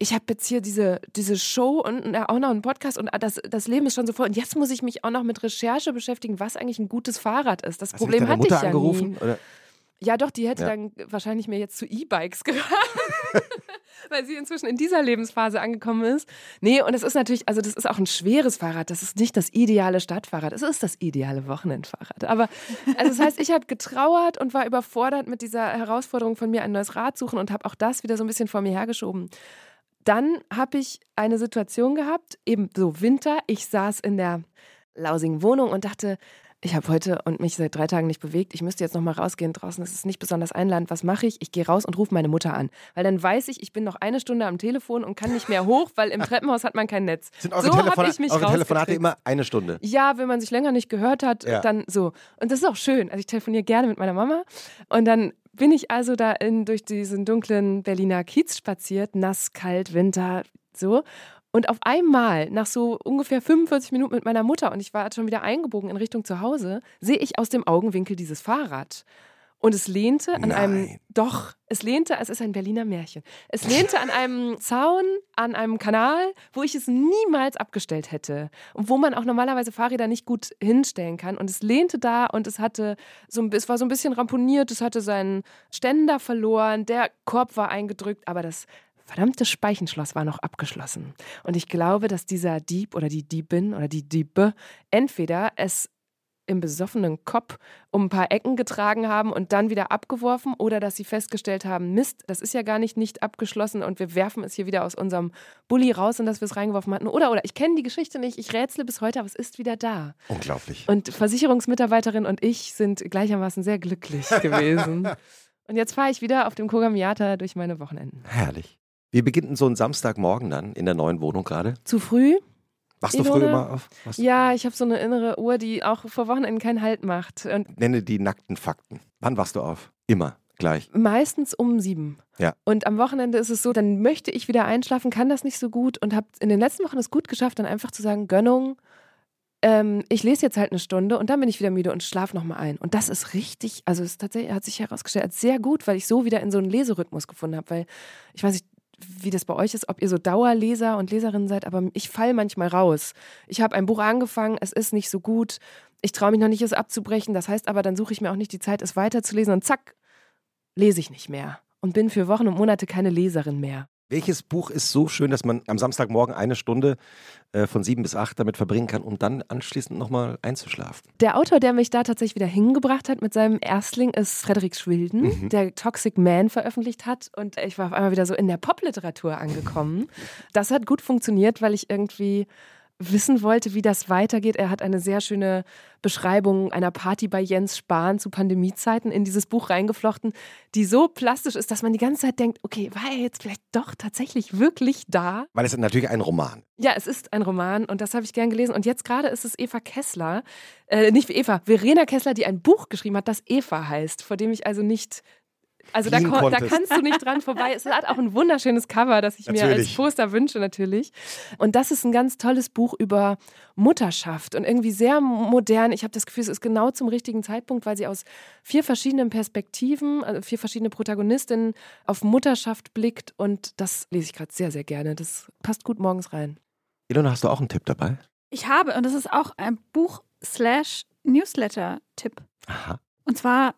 ich habe jetzt hier diese, diese Show und auch noch einen Podcast und das, das Leben ist schon so voll. Und jetzt muss ich mich auch noch mit Recherche beschäftigen, was eigentlich ein gutes Fahrrad ist. Das Hast du Problem deine hatte Mutter ich ja angerufen? nie. Oder? Ja, doch, die hätte Ja. dann wahrscheinlich mir jetzt zu E-Bikes (laughs) geraten. Weil sie inzwischen in dieser Lebensphase angekommen ist. Nee, und es ist natürlich, also das ist auch ein schweres Fahrrad. Das ist nicht das ideale Stadtfahrrad. Es ist das ideale Wochenendfahrrad. Aber also das heißt, ich habe getrauert und war überfordert mit dieser Herausforderung von mir, ein neues Rad suchen und habe auch das wieder so ein bisschen vor mir hergeschoben. Dann habe ich eine Situation gehabt, eben so Winter. Ich saß in der lausigen Wohnung und dachte, ich habe heute und mich seit drei Tagen nicht bewegt. Ich müsste jetzt noch mal rausgehen. Draußen ist es nicht besonders einladend. Was mache ich? Ich gehe raus und rufe meine Mutter an. Weil dann weiß ich, ich bin noch eine Stunde am Telefon und kann nicht mehr hoch, weil im (laughs) Treppenhaus hat man kein Netz. Sind eure, so habe ich mich eure Telefonate immer eine Stunde? Ja, wenn man sich länger nicht gehört hat, Ja. dann so. Und das ist auch schön. Also ich telefoniere gerne mit meiner Mama. Und dann bin ich also da in, durch diesen dunklen Berliner Kiez spaziert, nass, kalt, Winter, so. Und auf einmal, nach so ungefähr 45 Minuten mit meiner Mutter, und ich war schon wieder eingebogen in Richtung zu Hause, sehe ich aus dem Augenwinkel dieses Fahrrad. Und es lehnte an einem, Nein. doch, es lehnte, es ist ein Berliner Märchen. Es lehnte an einem Zaun, an einem Kanal, wo ich es niemals abgestellt hätte. Und wo man auch normalerweise Fahrräder nicht gut hinstellen kann. Und es lehnte da und es hatte so, es war so ein bisschen ramponiert, es hatte seinen Ständer verloren, der Korb war eingedrückt, aber das verdammte Speichenschloss war noch abgeschlossen. Und ich glaube, dass dieser Dieb oder die Diebin oder die Diebe entweder es im besoffenen Kopf um ein paar Ecken getragen haben und dann wieder abgeworfen oder dass sie festgestellt haben, Mist, das ist ja gar nicht nicht abgeschlossen und wir werfen es hier wieder aus unserem Bulli raus und dass wir es reingeworfen hatten. Oder, oder, ich kenne die Geschichte nicht, ich rätsle bis heute, aber es ist wieder da. Unglaublich. Und Versicherungsmitarbeiterin und ich sind gleichermaßen sehr glücklich gewesen. (laughs) und jetzt fahre ich wieder auf dem Kogamiata durch meine Wochenenden. Herrlich. Wie beginnt denn so ein Samstagmorgen dann in der neuen Wohnung gerade? Zu früh? Wachst du früh immer auf? Was? Ja, ich habe so eine innere Uhr, die auch vor Wochenenden keinen Halt macht. Und Nenne die nackten Fakten. Wann wachst du auf? Immer. Gleich. meistens um sieben. Ja. Und am Wochenende ist es so, dann möchte ich wieder einschlafen, kann das nicht so gut und habe in den letzten Wochen es gut geschafft, dann einfach zu sagen, Gönnung, ähm, ich lese jetzt halt eine Stunde und dann bin ich wieder müde und schlafe nochmal ein. Und das ist richtig, also es tatsächlich, hat sich herausgestellt als sehr gut, weil ich so wieder in so einen Leserhythmus gefunden habe, weil ich weiß nicht, wie das bei euch ist, ob ihr so Dauerleser und Leserinnen seid, aber ich fall manchmal raus. Ich habe ein Buch angefangen, es ist nicht so gut, ich traue mich noch nicht, es abzubrechen. Das heißt aber, dann suche ich mir auch nicht die Zeit, es weiterzulesen und zack, lese ich nicht mehr und bin für Wochen und Monate keine Leserin mehr. Welches Buch ist so schön, dass man am Samstagmorgen eine Stunde äh, von sieben bis acht damit verbringen kann, um dann anschließend nochmal einzuschlafen? Der Autor, der mich da tatsächlich wieder hingebracht hat mit seinem Erstling, ist Frederik Schwilden, Mhm. der Toxic Man veröffentlicht hat. Und ich war auf einmal wieder so in der Popliteratur angekommen. Das hat gut funktioniert, weil ich irgendwie wissen wollte, wie das weitergeht. Er hat eine sehr schöne Beschreibung einer Party bei Jens Spahn zu Pandemiezeiten in dieses Buch reingeflochten, die so plastisch ist, dass man die ganze Zeit denkt, okay, war er jetzt vielleicht doch tatsächlich wirklich da? Weil es ist natürlich ein Roman. Ja, es ist ein Roman und das habe ich gern gelesen. Und jetzt gerade ist es Eva Kessler, äh, nicht Eva, Verena Kessler, die ein Buch geschrieben hat, das Eva heißt, vor dem ich also nicht. Also da, da kannst du nicht dran vorbei. Es hat auch ein wunderschönes Cover, das ich mir als Natürlich. Poster wünsche natürlich. Und das ist ein ganz tolles Buch über Mutterschaft und irgendwie sehr modern. Ich habe das Gefühl, es ist genau zum richtigen Zeitpunkt, weil sie aus vier verschiedenen Perspektiven, also vier verschiedene Protagonistinnen auf Mutterschaft blickt. Und das lese ich gerade sehr, sehr gerne. Das passt gut morgens rein. Ilona, hast du auch einen Tipp dabei? Ich habe, und das ist auch ein Buch-Slash-Newsletter-Tipp. Aha. Und zwar,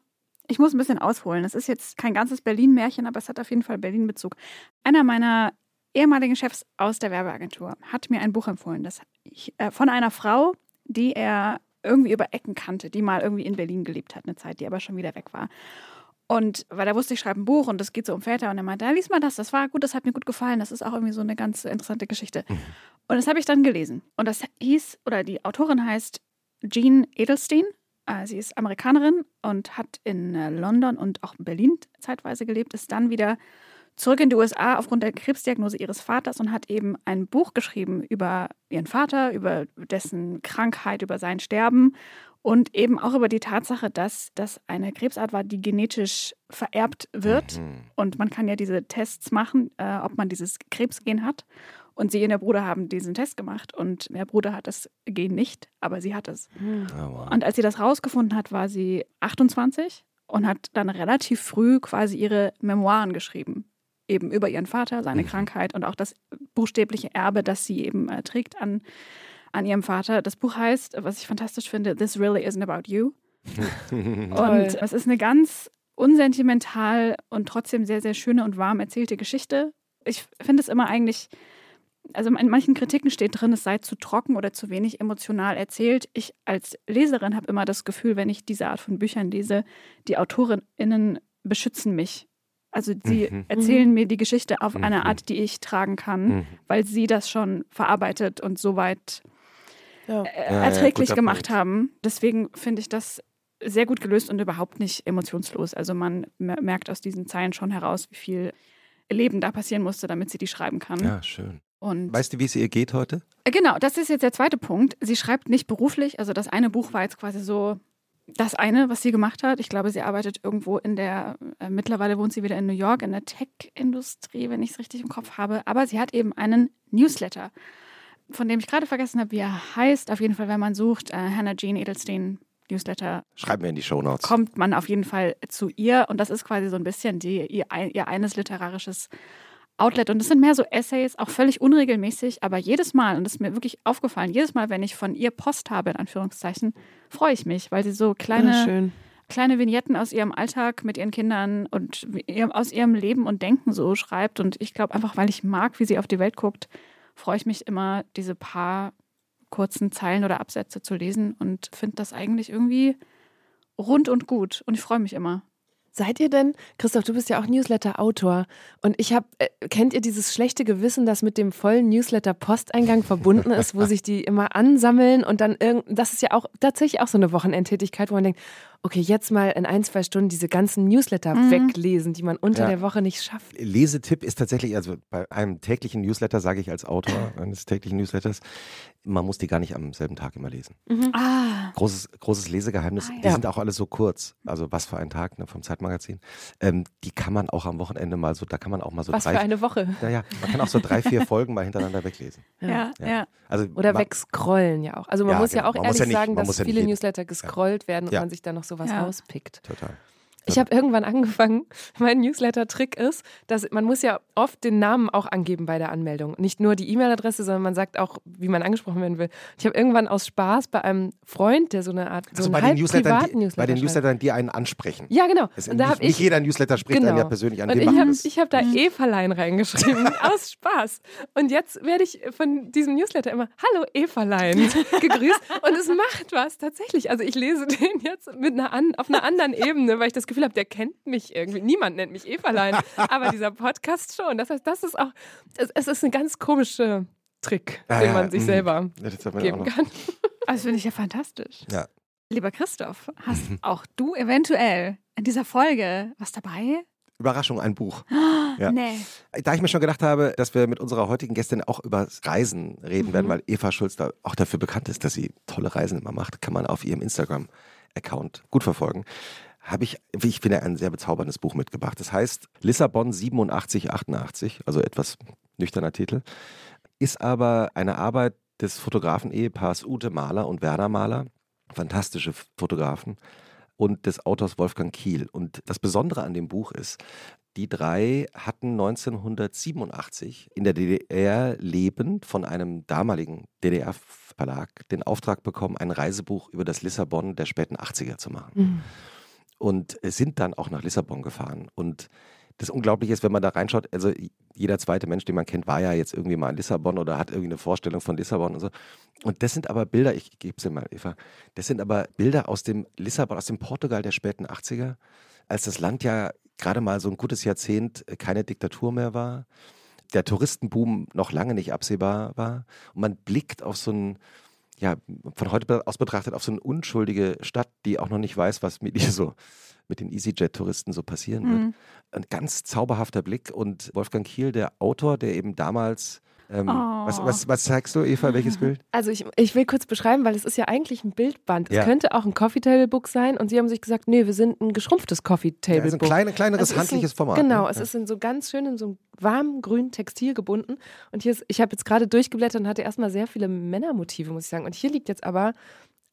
ich muss ein bisschen ausholen. Das ist jetzt kein ganzes Berlin-Märchen, aber es hat auf jeden Fall Berlin-Bezug. Einer meiner ehemaligen Chefs aus der Werbeagentur hat mir ein Buch empfohlen, das ich, äh, von einer Frau, die er irgendwie über Ecken kannte, die mal irgendwie in Berlin gelebt hat, eine Zeit, die aber schon wieder weg war. Und weil er wusste, ich schreibe ein Buch und es geht so um Väter und er meinte, ja, lies mal das, das war gut, das hat mir gut gefallen, das ist auch irgendwie so eine ganz interessante Geschichte. Und das habe ich dann gelesen. Und das hieß, oder die Autorin heißt Jean Edelstein. Äh, Sie ist Amerikanerin und hat in äh, London und auch in Berlin zeitweise gelebt, ist dann wieder zurück in die USA aufgrund der Krebsdiagnose ihres Vaters und hat eben ein Buch geschrieben über ihren Vater, über dessen Krankheit, über sein Sterben und eben auch über die Tatsache, dass das eine Krebsart war, die genetisch vererbt wird. Mhm. Und man kann ja diese Tests machen, äh, ob man dieses Krebsgen hat. Und sie und ihr Bruder haben diesen Test gemacht und der Bruder hat das Gen nicht, aber sie hat es. Oh, wow. Und als sie das rausgefunden hat, war sie 28 und hat dann relativ früh quasi ihre Memoiren geschrieben. Eben über ihren Vater, seine Mhm. Krankheit und auch das buchstäbliche Erbe, das sie eben äh, trägt an, an ihrem Vater. Das Buch heißt, was ich fantastisch finde, This Really Isn't About You. (laughs) Und es ist eine ganz unsentimental und trotzdem sehr, sehr schöne und warm erzählte Geschichte. Ich finde es immer eigentlich, also in manchen Kritiken steht drin, es sei zu trocken oder zu wenig emotional erzählt. Ich als Leserin habe immer das Gefühl, wenn ich diese Art von Büchern lese, die AutorInnen beschützen mich. Also sie Mhm. erzählen mir die Geschichte auf Mhm. eine Art, die ich tragen kann, Mhm. weil sie das schon verarbeitet und soweit Ja. äh, ja, erträglich guter gemacht Punkt. haben. Deswegen finde ich das sehr gut gelöst und überhaupt nicht emotionslos. Also man mer- merkt aus diesen Zeilen schon heraus, wie viel Leben da passieren musste, damit sie die schreiben kann. Ja, schön. Und Weißt du, wie es ihr geht heute? äh, genau, das ist jetzt der zweite Punkt. Sie schreibt nicht beruflich. Also das eine Buch war jetzt quasi so das eine, was sie gemacht hat. Ich glaube, sie arbeitet irgendwo in der, äh, mittlerweile wohnt sie wieder in New York, in der Tech-Industrie, wenn ich es richtig im Kopf habe. Aber sie hat eben einen Newsletter, von dem ich gerade vergessen habe, wie er heißt. Auf jeden Fall, wenn man sucht, äh, Hannah Jean Edelstein Newsletter, Schreiben wir in die Shownotes. kommt man auf jeden Fall zu ihr. Und das ist quasi so ein bisschen die, ihr, ihr eines literarisches Outlet. Und es sind mehr so Essays, auch völlig unregelmäßig, aber jedes Mal, und das ist mir wirklich aufgefallen, jedes Mal, wenn ich von ihr Post habe, in Anführungszeichen, freue ich mich, weil sie so kleine, Ja, schön. kleine Vignetten aus ihrem Alltag mit ihren Kindern und aus ihrem Leben und Denken so schreibt. Und ich glaube einfach, weil ich mag, wie sie auf die Welt guckt, freue ich mich immer, diese paar kurzen Zeilen oder Absätze zu lesen und finde das eigentlich irgendwie rund und gut. Und ich freue mich immer. Seid ihr denn, Christoph, du bist ja auch Newsletter-Autor und ich habe, äh, kennt ihr dieses schlechte Gewissen, das mit dem vollen Newsletter-Posteingang verbunden ist, wo sich die immer ansammeln und dann irgend, das ist ja auch tatsächlich auch so eine Wochenendtätigkeit, wo man denkt, okay, jetzt mal in ein, zwei Stunden diese ganzen Newsletter Mhm. weglesen, die man unter Ja. der Woche nicht schafft. Lesetipp ist tatsächlich, also bei einem täglichen Newsletter sage ich als Autor (clears throat) eines täglichen Newsletters, man muss die gar nicht am selben Tag immer lesen. Ah, Großes, großes Lesegeheimnis, Ah, ja. die sind auch alle so kurz, also was für ein Tag ne, vom Zeitmagazin. Ähm, die kann man auch am Wochenende mal so, da kann man auch mal so Was drei, für eine Woche. naja, man kann auch so drei, vier (laughs) Folgen mal hintereinander weglesen. ja, ja. Ja. Also Oder ma- wegscrollen ja auch. Also man Ja, muss ja genau. auch Man ehrlich ja nicht- sagen, man dass viele jeden- Newsletter gescrollt werden und Ja. man sich da noch sowas Ja. rauspickt. Total. Ich habe irgendwann angefangen, (laughs) mein Newsletter-Trick ist, dass man muss ja oft den Namen auch angeben bei der Anmeldung. Nicht nur die E-Mail-Adresse, sondern man sagt auch, wie man angesprochen werden will. Ich habe irgendwann aus Spaß bei einem Freund, der so eine Art, so Also einen bei den, halb Newslettern, privaten die, Newsletter bei den. Newslettern, die einen ansprechen. Ja, genau. Es, Und da nicht, habe nicht ich jeder Newsletter spricht Genau. einen ja persönlich an. und ich habe ich hab da Everlein reingeschrieben, (laughs) aus Spaß. Und jetzt werde ich von diesem Newsletter immer Hallo Everlein (laughs) gegrüßt. Und es macht was, tatsächlich. Also ich lese den jetzt mit einer an, auf einer anderen Ebene, weil ich das Gefühl habe, der kennt mich irgendwie. Niemand nennt mich Everlein, aber dieser Podcast schon. Das heißt, das ist auch, es, es ist ein ganz komischer Trick, Ja, den ja, man sich mm. selber Ja, das hat man auch geben noch. kann. Das finde ich ja fantastisch. Ja. Lieber Christoph, hast auch du eventuell in dieser Folge was dabei? Überraschung, ein Buch. (gasps) Ja. Nee. Da ich mir schon gedacht habe, dass wir mit unserer heutigen Gästin auch über Reisen reden Mhm. werden, weil Eva Schulz da auch dafür bekannt ist, dass sie tolle Reisen immer macht, kann man auf ihrem Instagram-Account gut verfolgen. Habe ich, ich finde, ein sehr bezauberndes Buch mitgebracht. Das heißt Lissabon 87, 88, also etwas nüchterner Titel, ist aber eine Arbeit des Fotografen-Ehepaars Ute Mahler und Werner Mahler, fantastische Fotografen, und des Autors Wolfgang Kiel. Und das Besondere an dem Buch ist, die drei hatten 1987 in der DDR lebend von einem damaligen DDR-Verlag den Auftrag bekommen, ein Reisebuch über das Lissabon der späten 80er zu machen. Und sind dann auch nach Lissabon gefahren. Und das Unglaubliche ist, wenn man da reinschaut, also jeder zweite Mensch, den man kennt, war ja jetzt irgendwie mal in Lissabon oder hat irgendwie eine Vorstellung von Lissabon und so. Und das sind aber Bilder, ich gebe dir mal, Eva, das sind aber Bilder aus dem Lissabon, aus dem Portugal der späten 80er, als das Land ja gerade mal so ein gutes Jahrzehnt keine Diktatur mehr war, der Touristenboom noch lange nicht absehbar war und man blickt auf so ein, ja, von heute aus betrachtet auf so eine unschuldige Stadt, die auch noch nicht weiß, was mit ihr so, mit den EasyJet-Touristen so passieren wird. Mhm. Ein ganz zauberhafter Blick und Wolfgang Kiel, der Autor, der eben damals, ähm, Oh. was, was, was zeigst du, Eva, welches Bild? (laughs) Also ich, ich will kurz beschreiben, weil es ist ja eigentlich ein Bildband. Es Ja. könnte auch ein Coffee Table Book sein und sie haben sich gesagt, nee, wir sind ein geschrumpftes Coffee Table Ja, also ein Book. kleine, kleineres Es ist handliches ein, Format. Genau, ne? es ja. ist in so ganz schön in so einem warmen grünen Textil gebunden. Und hier ist, ich habe jetzt gerade durchgeblättert und hatte erstmal sehr viele Männermotive, muss ich sagen. Und hier liegt jetzt aber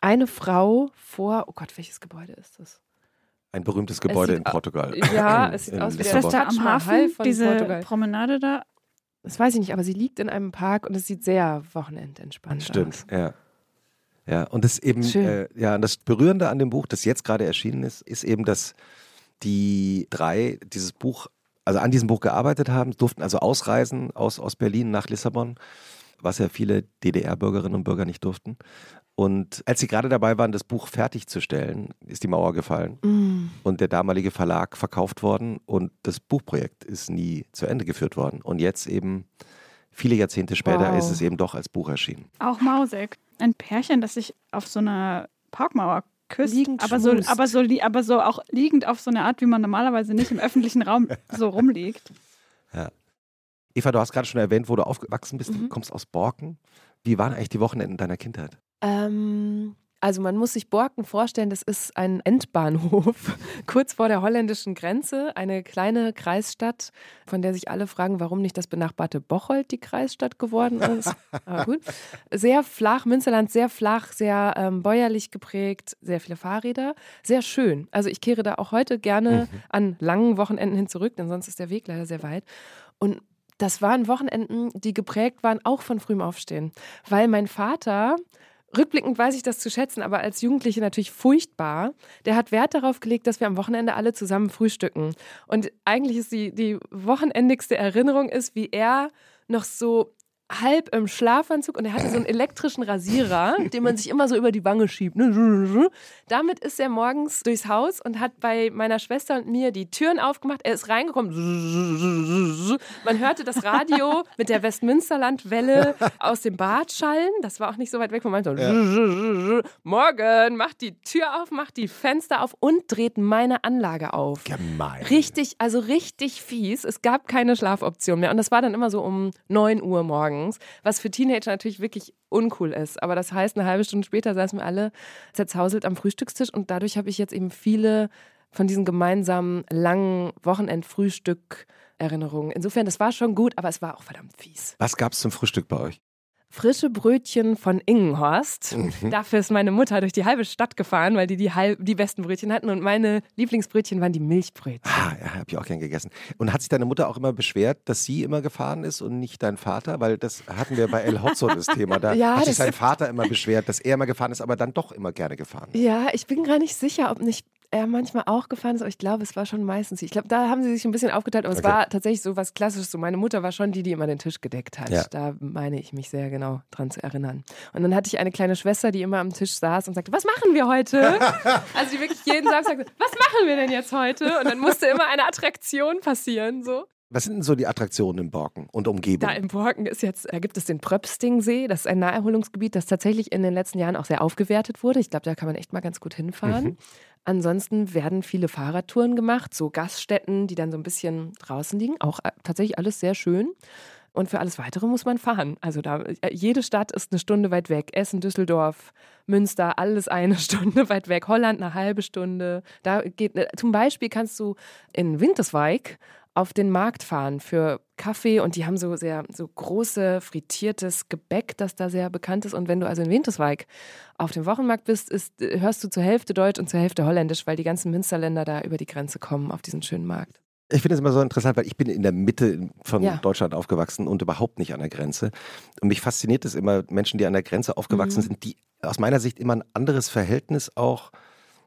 eine Frau vor, oh Gott, welches Gebäude ist das? Ein berühmtes Gebäude in Portugal. Ja, es (clears throat) sieht In aus wie Ist der da am Hafen, von diese Portugal. Promenade da? Das weiß ich nicht, aber sie liegt in einem Park und es sieht sehr wochenendentspannt aus. Stimmt, ja. Ja, und das eben, äh, ja, das Berührende an dem Buch, das jetzt gerade erschienen ist, ist eben, dass die drei dieses Buch, also an diesem Buch gearbeitet haben, durften also ausreisen aus, aus Berlin nach Lissabon, was ja viele DDR-Bürgerinnen und Bürger nicht durften. Und als sie gerade dabei waren, das Buch fertigzustellen, ist die Mauer gefallen Mm. und der damalige Verlag verkauft worden und das Buchprojekt ist nie zu Ende geführt worden. Und jetzt eben, viele Jahrzehnte später, Wow. ist es eben doch als Buch erschienen. Auch mausig. Ein Pärchen, das sich auf so einer Parkmauer küsst, Liegend aber so, schmust. aber, so, aber so auch liegend auf so eine Art, wie man normalerweise nicht im öffentlichen Raum (laughs) so rumliegt. Eva, du hast gerade schon erwähnt, wo du aufgewachsen bist. Du Mhm. kommst aus Borken. Wie waren eigentlich die Wochenenden deiner Kindheit? Ähm, also man muss sich Borken vorstellen, das ist ein Endbahnhof (laughs) kurz vor der holländischen Grenze, eine kleine Kreisstadt, von der sich alle fragen, warum nicht das benachbarte Bocholt die Kreisstadt geworden ist. (laughs) Aber gut. Sehr flach, Münsterland sehr flach, sehr ähm, bäuerlich geprägt, sehr viele Fahrräder, sehr schön. Also ich kehre da auch heute gerne an langen Wochenenden hin zurück, denn sonst ist der Weg leider sehr weit. Und das waren Wochenenden, die geprägt waren auch von frühem Aufstehen, weil mein Vater Rückblickend weiß ich das zu schätzen, aber als Jugendliche natürlich furchtbar. Der hat Wert darauf gelegt, dass wir am Wochenende alle zusammen frühstücken. Und eigentlich ist die, die wochenendigste Erinnerung ist, wie er noch so halb im Schlafanzug und er hatte so einen elektrischen Rasierer, (laughs) den man sich immer so über die Wange schiebt. Ne? Damit ist er morgens durchs Haus und hat bei meiner Schwester und mir die Türen aufgemacht. Er ist reingekommen. Man hörte das Radio (laughs) mit der Westmünsterlandwelle aus dem Bad schallen. Das war auch nicht so weit weg von meinem ja. Morgen, macht die Tür auf, macht die Fenster auf und dreht meine Anlage auf. Gemein. Richtig, also richtig fies. Es gab keine Schlafoption mehr. Und das war dann immer so um 9 Uhr morgens morgens, was für Teenager natürlich wirklich uncool ist. Aber das heißt, eine halbe Stunde später saßen wir alle zerzauselt am Frühstückstisch und dadurch habe ich jetzt eben viele von diesen gemeinsamen langen Wochenendfrühstück Erinnerungen. Insofern, das war schon gut, aber es war auch verdammt fies. Was gab es zum Frühstück bei euch? Frische Brötchen von Ingenhorst. Mhm. Dafür ist meine Mutter durch die halbe Stadt gefahren, weil die die, halb, die besten Brötchen hatten. Und meine Lieblingsbrötchen waren die Milchbrötchen. Ah, ja, habe ich auch gern gegessen. Und hat sich deine Mutter auch immer beschwert, dass sie immer gefahren ist und nicht dein Vater? Weil das hatten wir bei El Hotzo das Thema. Da (laughs) ja, hat sich sein Vater immer beschwert, dass er immer gefahren ist, aber dann doch immer gerne gefahren ist. Ja, ich bin gar nicht sicher, ob nicht er manchmal auch gefahren ist, aber ich glaube, es war schon meistens. Ich glaube, da haben sie sich ein bisschen aufgeteilt, aber okay. es war tatsächlich so was Klassisches. So, meine Mutter war schon die, die immer den Tisch gedeckt hat. Ja. Da meine ich mich sehr genau dran zu erinnern. Und dann hatte ich eine kleine Schwester, die immer am Tisch saß und sagte, was machen wir heute? (laughs) also die wirklich jeden Samstag sagte, was machen wir denn jetzt heute? Und dann musste immer eine Attraktion passieren, so. Was sind denn so die Attraktionen im Borken und Umgebung? Da im Borken ist jetzt, da gibt es den Pröpstingsee. Das ist ein Naherholungsgebiet, das tatsächlich in den letzten Jahren auch sehr aufgewertet wurde. Ich glaube, da kann man echt mal ganz gut hinfahren. Mhm. Ansonsten werden viele Fahrradtouren gemacht, so Gaststätten, die dann so ein bisschen draußen liegen. Auch äh, tatsächlich alles sehr schön. Und für alles Weitere muss man fahren. Also da, äh, jede Stadt ist eine Stunde weit weg. Essen, Düsseldorf, Münster, alles eine (laughs) Stunde weit weg. Holland eine halbe Stunde. Da geht, äh, zum Beispiel kannst du in Winterswijk auf den Markt fahren für Kaffee und die haben so sehr so große frittiertes Gebäck, das da sehr bekannt ist. Und wenn du also in Winterswijk auf dem Wochenmarkt bist, ist, hörst du zur Hälfte Deutsch und zur Hälfte Holländisch, weil die ganzen Münsterländer da über die Grenze kommen auf diesen schönen Markt. Ich finde es immer so interessant, weil ich bin in der Mitte von ja. Deutschland aufgewachsen und überhaupt nicht an der Grenze. Und mich fasziniert es immer, Menschen, die an der Grenze aufgewachsen mhm. sind, die aus meiner Sicht immer ein anderes Verhältnis auch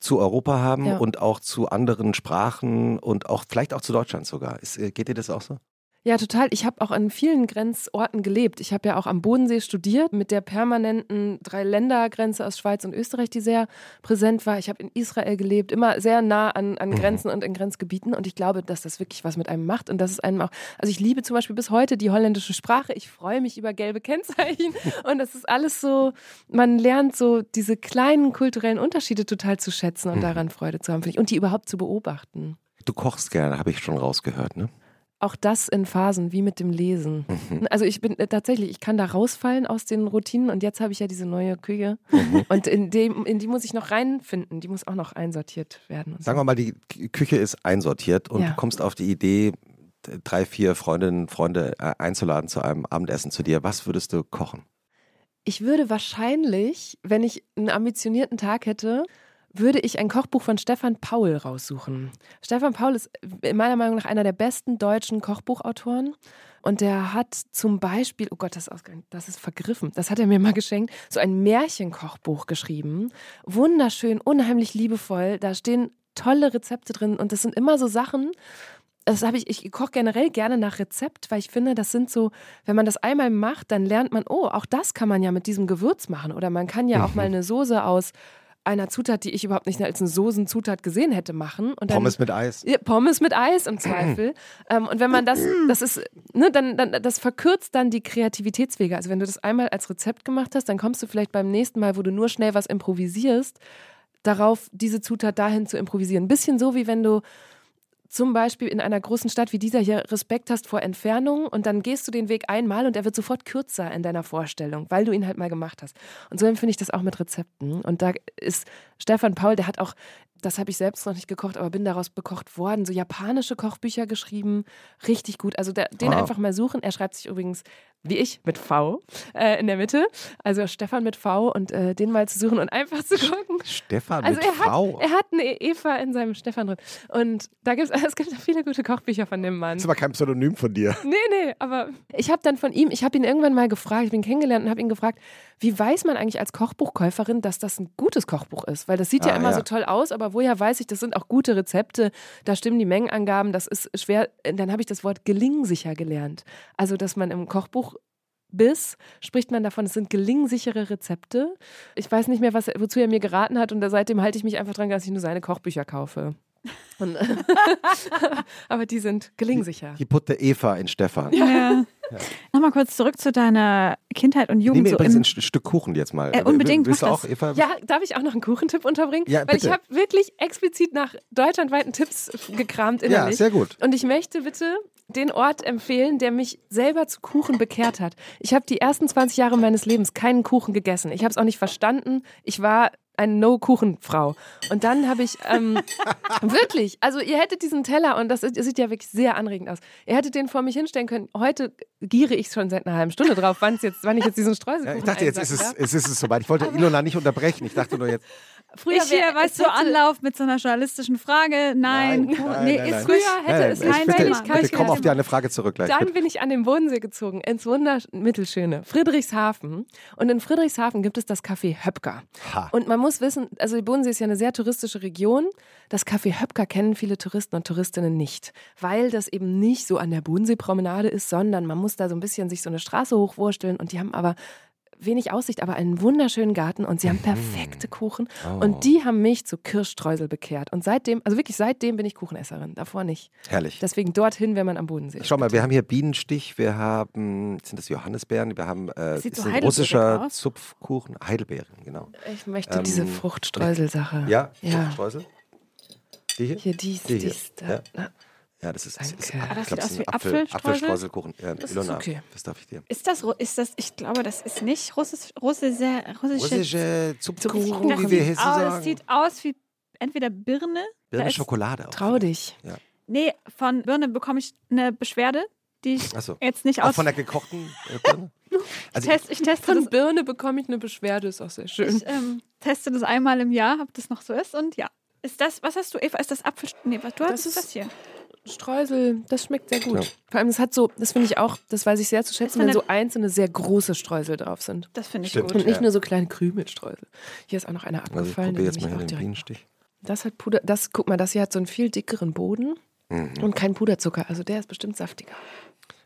zu Europa haben ja. und auch zu anderen Sprachen und auch vielleicht auch zu Deutschland sogar. Ist, äh, geht dir das auch so? Ja, total. Ich habe auch an vielen Grenzorten gelebt. Ich habe ja auch am Bodensee studiert mit der permanenten Drei-Länder-Grenze aus Schweiz und Österreich, die sehr präsent war. Ich habe in Israel gelebt, immer sehr nah an, an mhm. Grenzen mhm. und in Grenzgebieten. Und ich glaube, dass das wirklich was mit einem macht und dass es einem auch. Also ich liebe zum Beispiel bis heute die holländische Sprache. Ich freue mich über gelbe Kennzeichen. (laughs) Und das ist alles so, man lernt so diese kleinen kulturellen Unterschiede total zu schätzen und mhm. daran Freude zu haben, Und die überhaupt zu beobachten. Du kochst gerne, habe ich schon rausgehört, ne? Auch das in Phasen, wie mit dem Lesen. Mhm. Also ich bin äh, tatsächlich, ich kann da rausfallen aus den Routinen und jetzt habe ich ja diese neue Küche mhm. und in, dem, in die muss ich noch reinfinden, die muss auch noch einsortiert werden. Sagen so. wir mal, die Küche ist einsortiert und ja. du kommst auf die Idee, drei, vier Freundinnen, Freunde äh, einzuladen zu einem Abendessen zu dir. Was würdest du kochen? Ich würde wahrscheinlich, wenn ich einen ambitionierten Tag hätte, würde ich ein Kochbuch von Stefan Paul raussuchen. Stefan Paul ist meiner Meinung nach einer der besten deutschen Kochbuchautoren. Und der hat zum Beispiel, oh Gott, das ist, das ist vergriffen, das hat er mir mal geschenkt, so ein Märchenkochbuch geschrieben. Wunderschön, unheimlich liebevoll. Da stehen tolle Rezepte drin und das sind immer so Sachen, das habe ich, ich koche generell gerne nach Rezept, weil ich finde, das sind so, wenn man das einmal macht, dann lernt man, oh, auch das kann man ja mit diesem Gewürz machen. Oder man kann ja auch mal eine Soße aus einer Zutat, die ich überhaupt nicht als eine Soßenzutat gesehen hätte, machen. Und dann, Pommes mit Eis. Ja, Pommes mit Eis im Zweifel. (clears throat) ähm, und wenn man das, das ist, ne, dann, dann, das verkürzt dann die Kreativitätswege. Also wenn du das einmal als Rezept gemacht hast, dann kommst du vielleicht beim nächsten Mal, wo du nur schnell was improvisierst, darauf, diese Zutat dahin zu improvisieren. Ein bisschen so, wie wenn du zum Beispiel in einer großen Stadt wie dieser hier Respekt hast vor Entfernung und dann gehst du den Weg einmal und er wird sofort kürzer in deiner Vorstellung, weil du ihn halt mal gemacht hast. Und so empfinde ich das auch mit Rezepten. Und da ist Stefan Paul, der hat auch das habe ich selbst noch nicht gekocht, aber bin daraus bekocht worden. So japanische Kochbücher geschrieben, richtig gut. Also der, den wow. einfach mal suchen. Er schreibt sich übrigens wie ich mit V äh, in der Mitte. Also Stefan mit V und äh, den mal zu suchen und einfach zu gucken. Stefan also mit er V. Hat, er hat eine Eva in seinem Stefan drin. Und da gibt's, (laughs) es gibt viele gute Kochbücher von dem Mann. Das ist aber kein Pseudonym von dir. Nee, nee, aber ich habe dann von ihm, ich habe ihn irgendwann mal gefragt, ich bin kennengelernt und habe ihn gefragt, wie weiß man eigentlich als Kochbuchkäuferin, dass das ein gutes Kochbuch ist? Weil das sieht ah, ja immer ja. so toll aus, aber woher weiß ich, das sind auch gute Rezepte, da stimmen die Mengenangaben, das ist schwer. Dann habe ich das Wort gelingsicher gelernt. Also, dass man im Kochbuch Biss spricht man davon, es sind gelingsichere Rezepte. Ich weiß nicht mehr, was, wozu er mir geraten hat und seitdem halte ich mich einfach dran, dass ich nur seine Kochbücher kaufe. Und, (laughs) aber die sind gelingsicher. Die Putte Eva in Stefan. Ja. ja. (laughs) Nochmal kurz zurück zu deiner Kindheit und Jugend. Nimm mir so übrigens ein Stück Kuchen jetzt mal. Äh, unbedingt. Willst du auch, Eva? Ja, darf ich auch noch einen Kuchentipp unterbringen? Ja, Weil bitte. ich habe wirklich explizit nach deutschlandweiten Tipps gekramt innerlich. Ja, sehr gut. Und ich möchte bitte den Ort empfehlen, der mich selber zu Kuchen bekehrt hat. Ich habe die ersten 20 Jahre meines Lebens keinen Kuchen gegessen. Ich habe es auch nicht verstanden. Ich war eine No-Kuchen-Frau. Und dann habe ich ähm, (laughs) wirklich, also ihr hättet diesen Teller und das sieht ja wirklich sehr anregend aus. Ihr hättet den vor mich hinstellen können. Heute giere ich schon seit einer halben Stunde drauf, wann, jetzt, wann ich jetzt diesen Streusel Ja, ich dachte, jetzt ist es, es ist es soweit. Ich wollte Ilona nicht unterbrechen. Ich dachte nur jetzt. Früher ich hier, weißt es du, Anlauf mit so einer journalistischen Frage. Nein, Nein, nein, nee, nein, ist nein. früher hätte Nein, es nein, kein ich bitte, bitte komm auf deine Frage zurück gleich. Dann Bitte. bin ich an den Bodensee gezogen, ins wundermittelschöne Friedrichshafen. Und in Friedrichshafen gibt es das Café Höpker. Ha. Und man muss wissen, also die Bodensee ist ja eine sehr touristische Region. Das Café Höpker kennen viele Touristen und Touristinnen nicht, weil das eben nicht so an der Bodenseepromenade ist, sondern man muss da so ein bisschen sich so eine Straße hochwursteln und die haben aber wenig Aussicht, aber einen wunderschönen Garten und sie haben perfekte Kuchen Oh. und die haben mich zu Kirschstreusel bekehrt und seitdem, also wirklich seitdem bin ich Kuchenesserin, davor nicht. Herrlich. Deswegen dorthin, wenn man am Bodensee ist. Schau mal, wir haben hier Bienenstich, wir haben, sind das Johannisbeeren, wir haben äh, Sieht so russischer aus. Zupfkuchen, Heidelbeeren, genau. Ich möchte Ähm, diese Fruchtstreusel-Sache. Ja, Ja. Fruchtstreusel. Die hier? Hier dies, Die hier. dies, da. Ja. Ja, das ist, das ist, ich Ah, das glaub, sieht aus ist wie ein Apfel, Apfelstreusel? Apfelstreuselkuchen. Ja, Das ist Ilona, okay. das darf ich dir. Ist das, ist das, ich glaube, das ist nicht russisch, russische, russische Russische Zupfkuchen, wie wir sieht hier so aus, sagen. Das sieht aus wie entweder Birne. Birne ist- Schokolade auch. Trau dich. Nee, von Birne bekomme ich eine Beschwerde, die ich Achso. jetzt nicht Auch aus. von der gekochten äh, Birne? (laughs) Also, Test, ich teste Von das, Birne bekomme ich eine Beschwerde, ist auch sehr schön. ich, ähm, teste das einmal im Jahr, ob das noch so ist und ja. Ist das, was hast du, Eva? Ist das Apfel? Nee, was du Das hast, ist ist- das hier. Streusel, das schmeckt sehr gut. Ja. Vor allem, es hat so, das finde ich auch, das weiß ich sehr zu schätzen, wenn so einzelne, sehr große Streusel drauf sind. Das finde ich Stimmt. gut. Und nicht Ja. nur so kleine Krümelstreusel. Hier ist auch noch einer also ich abgefallen. probiere jetzt mal den auch direkt. Bienenstich. Das hat Puder, das, guck mal, das hier hat so einen viel dickeren Boden Mhm. und kein Puderzucker. Also der ist bestimmt saftiger.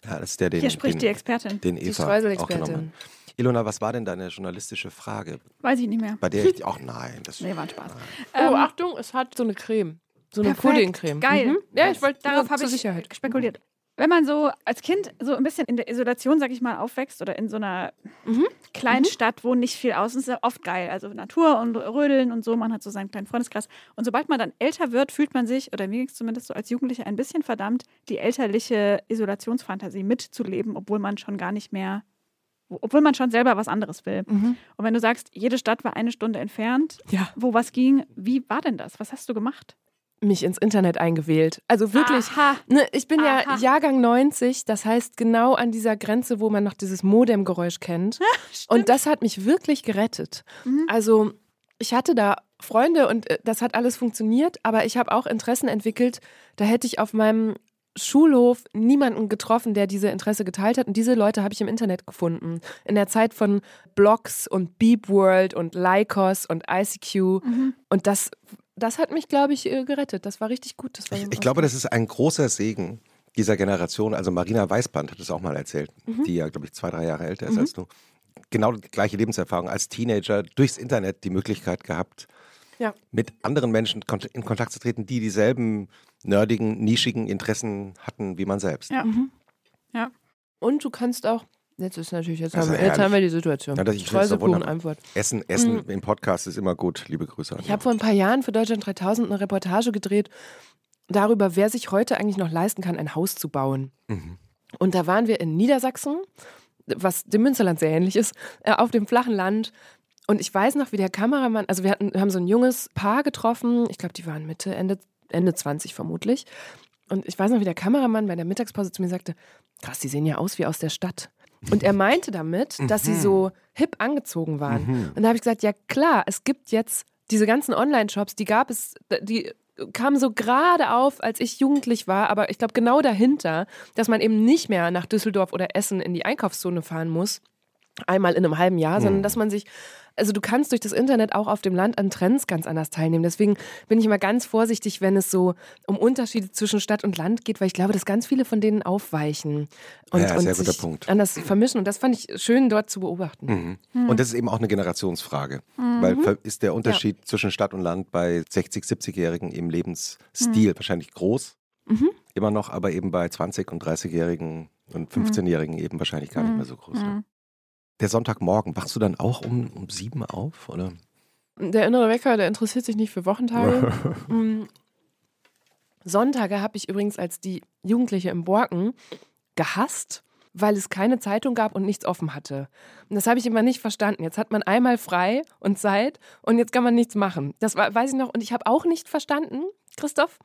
Ja, das ist der, den, Hier spricht den, die Expertin. den Die Eva genommen Streuselexpertin. Ilona, was war denn deine journalistische Frage, Weiß ich nicht mehr. bei der ich auch nein, das Nee, war ein Spaß. Oh, Ähm, Achtung, es hat so eine Creme. So eine Perfekt. Puddingcreme. Geil. Mhm. Ja, ich wollte Darauf habe ich Sicherheit. spekuliert. Wenn man so als Kind so ein bisschen in der Isolation, sag ich mal, aufwächst oder in so einer Mhm. kleinen Stadt, wo nicht viel außen ist, ist ja oft geil. Also Natur und Rödeln und so, man hat so seinen kleinen Freundeskreis. Und sobald man dann älter wird, fühlt man sich, oder mir ging es zumindest so als Jugendliche, ein bisschen verdammt, die elterliche Isolationsfantasie mitzuleben, obwohl man schon gar nicht mehr, obwohl man schon selber was anderes will. Mhm. Und wenn du sagst, jede Stadt war eine Stunde entfernt, Ja. wo was ging, wie war denn das? Was hast du gemacht? Mich ins Internet eingewählt. Also wirklich. Ne, ich bin ja Aha. Jahrgang 90, das heißt genau an dieser Grenze, wo man noch dieses Modem-Geräusch kennt. (laughs) Und das hat mich wirklich gerettet. Mhm. Also ich hatte da Freunde und äh, das hat alles funktioniert, aber ich habe auch Interessen entwickelt. Da hätte ich auf meinem Schulhof niemanden getroffen, der diese Interesse geteilt hat. Und diese Leute habe ich im Internet gefunden. In der Zeit von Blogs und Beep World und Lycos und ICQ. Mhm. Und das, das hat mich, glaube ich, äh, gerettet. Das war richtig gut. Das war Ich, ich glaube, das ist ein großer Segen dieser Generation. Also Marina Weißband hat es auch mal erzählt, Mhm. die ja, glaube ich, zwei, drei Jahre älter ist als du. Genau die gleiche Lebenserfahrung als Teenager durchs Internet die Möglichkeit gehabt, Ja. mit anderen Menschen in Kontakt zu treten, die dieselben nerdigen, nischigen Interessen hatten wie man selbst. Ja. Mhm. Ja. Und du kannst auch, jetzt ist natürlich, jetzt, haben, wir, jetzt haben wir die Situation. Ja, das- ich wunderbar. Antwort. Essen, Essen im Podcast ist immer gut. Liebe Grüße an Ich habe vor ein paar Jahren für Deutschland 3000 eine Reportage gedreht darüber, wer sich heute eigentlich noch leisten kann, ein Haus zu bauen. Mhm. Und da waren wir in Niedersachsen, was dem Münsterland sehr ähnlich ist, äh, auf dem flachen Land. Und ich weiß noch, wie der Kameramann, also wir, hatten, wir haben so ein junges Paar getroffen, ich glaube, die waren Mitte, Ende, Ende 20 vermutlich. Und ich weiß noch, wie der Kameramann bei der Mittagspause zu mir sagte, krass, die sehen ja aus wie aus der Stadt. Und er meinte damit, dass sie so hip angezogen waren. Und da habe ich gesagt, ja klar, es gibt jetzt diese ganzen Online-Shops, die gab es, die kamen so gerade auf, als ich jugendlich war, aber ich glaube genau dahinter, dass man eben nicht mehr nach Düsseldorf oder Essen in die Einkaufszone fahren muss, einmal in einem halben Jahr, sondern dass man sich also du kannst durch das Internet auch auf dem Land an Trends ganz anders teilnehmen. Deswegen bin ich immer ganz vorsichtig, wenn es so um Unterschiede zwischen Stadt und Land geht, weil ich glaube, dass ganz viele von denen aufweichen und, Ja, und sich Punkt. anders vermischen. Und das fand ich schön dort zu beobachten. Mhm. Und das ist eben auch eine Generationsfrage. Weil ver- ist der Unterschied zwischen Stadt und Land bei 60-, 70-Jährigen im Lebensstil wahrscheinlich groß. Immer noch, aber eben bei 20- und 30-Jährigen und 15-Jährigen eben wahrscheinlich gar nicht mehr so groß. Ne? Der Sonntagmorgen, wachst du dann auch um, um sieben auf? Oder? Der innere Wecker, der interessiert sich nicht für Wochentage. (laughs) Mm. Sonntage habe ich übrigens als die Jugendliche im Borken gehasst, weil es keine Zeitung gab und nichts offen hatte. Und das habe ich immer nicht verstanden. Jetzt hat man einmal frei und Zeit und jetzt kann man nichts machen. Das war, weiß ich noch. Und ich habe auch nicht verstanden, Christoph,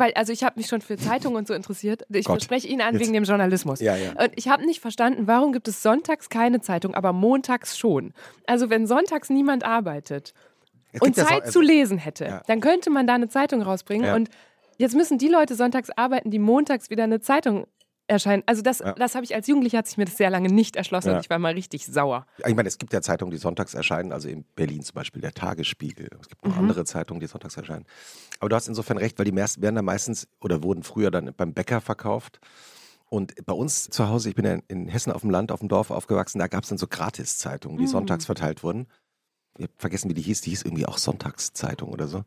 weil, also ich habe mich schon für Zeitungen und so interessiert. Ich Gott, spreche ihn an jetzt- wegen dem Journalismus. Ja, ja. Und ich habe nicht verstanden, warum gibt es sonntags keine Zeitung, aber montags schon. Also wenn sonntags niemand arbeitet Es und Zeit so- zu lesen hätte, Ja. dann könnte man da eine Zeitung rausbringen. Und jetzt müssen die Leute sonntags arbeiten, die montags wieder eine Zeitung erscheinen. Also das, Ja. das habe ich als Jugendliche hat sich mir das sehr lange nicht erschlossen Ja. und ich war mal richtig sauer. Ich meine, es gibt ja Zeitungen, die sonntags erscheinen, also in Berlin zum Beispiel der Tagesspiegel. Es gibt Mhm. noch andere Zeitungen, die sonntags erscheinen. Aber du hast insofern recht, weil die meisten werden dann meistens oder wurden früher dann beim Bäcker verkauft. Und bei uns zu Hause, ich bin ja in Hessen auf dem Land, auf dem Dorf aufgewachsen, da gab es dann so Gratiszeitungen, Mhm. die sonntags verteilt wurden. Ich habe vergessen, wie die hieß. Die hieß irgendwie auch Sonntagszeitung oder so.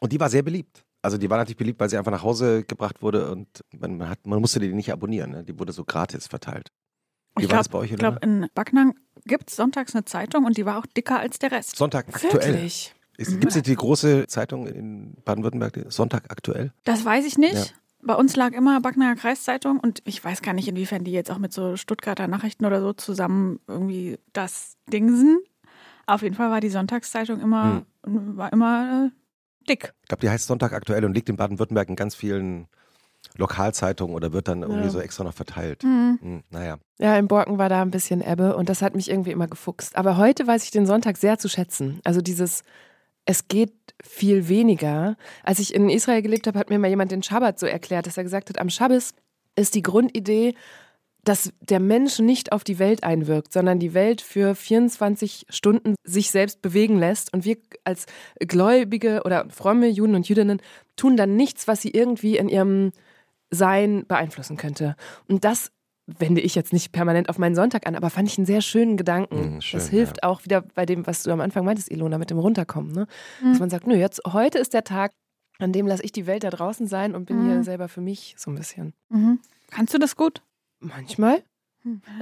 Und die war sehr beliebt. Also die war natürlich beliebt, weil sie einfach nach Hause gebracht wurde und man, hat, man musste die nicht abonnieren. Ne? Die wurde so gratis verteilt. Wie Ich war das glaub- bei euch? Ich glaube, in Backnang gibt es sonntags eine Zeitung und die war auch dicker als der Rest. Sonntag aktuell. Wirklich? Gibt es die große Zeitung in Baden-Württemberg, Sonntag aktuell? Das weiß ich nicht. Ja. Bei uns lag immer Backnanger Kreiszeitung und ich weiß gar nicht, inwiefern die jetzt auch mit so Stuttgarter Nachrichten oder so zusammen irgendwie das dingsen. Auf jeden Fall war die Sonntagszeitung immer, war immer äh, dick. Ich glaube, die heißt Sonntag aktuell und liegt in Baden-Württemberg in ganz vielen Lokalzeitungen oder wird dann irgendwie Ja. so extra noch verteilt. Mhm. Hm, naja. Ja, im Borken war da ein bisschen Ebbe und das hat mich irgendwie immer gefuchst. Aber heute weiß ich den Sonntag sehr zu schätzen. Also dieses, es geht viel weniger. Als ich in Israel gelebt habe, hat mir mal jemand den Schabbat so erklärt, dass er gesagt hat, am Schabbes ist die Grundidee, dass der Mensch nicht auf die Welt einwirkt, sondern die Welt für 24 Stunden sich selbst bewegen lässt. Und wir als Gläubige oder fromme Juden und Jüdinnen tun dann nichts, was sie irgendwie in ihrem Sein beeinflussen könnte. Und das wende ich jetzt nicht permanent auf meinen Sonntag an, aber fand ich einen sehr schönen Gedanken. Mhm, schön, das hilft auch wieder bei dem, was du am Anfang meintest, Ilona, mit dem Runterkommen. Ne? Dass man sagt, nö, jetzt, heute ist der Tag, an dem lasse ich die Welt da draußen sein und bin Mhm. hier selber für mich so ein bisschen. Mhm. Kannst du das gut? Manchmal. (laughs)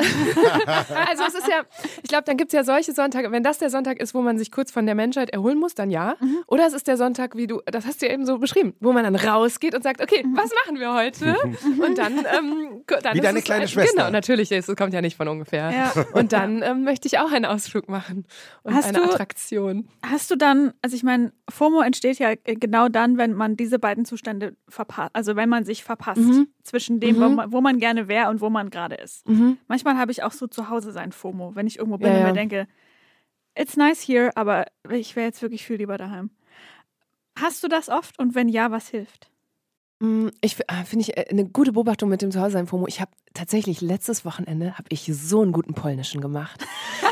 also es ist ja, ich glaube, dann gibt es ja solche Sonntage, wenn das der Sonntag ist, wo man sich kurz von der Menschheit erholen muss, dann ja. Oder es ist der Sonntag, wie du, das hast du ja eben so beschrieben, wo man dann rausgeht und sagt, okay, was machen wir heute? Und dann, ähm, dann Wie ist deine es kleine ein, Schwester. Genau, natürlich, es kommt ja nicht von ungefähr. Ja. Und dann ähm, möchte ich auch einen Ausflug machen und Hast eine du- Attraktion. Hast du dann, also ich meine, FOMO entsteht ja äh, genau dann, wenn man diese beiden Zustände verpasst, also wenn man sich verpasst Mhm. zwischen dem, wo, Mhm. man, wo man gerne wäre und wo man gerade ist. Mhm. Manchmal habe ich auch so zu Hause sein FOMO, wenn ich irgendwo bin Ja, und ja. mir denke, it's nice here, aber ich wäre jetzt wirklich viel lieber daheim. Hast du das oft und wenn ja, was hilft? Mm, Ich ah, finde ich äh, eine gute Beobachtung mit dem Zuhause-sein FOMO. Ich habe tatsächlich letztes Wochenende habe ich so einen guten polnischen gemacht.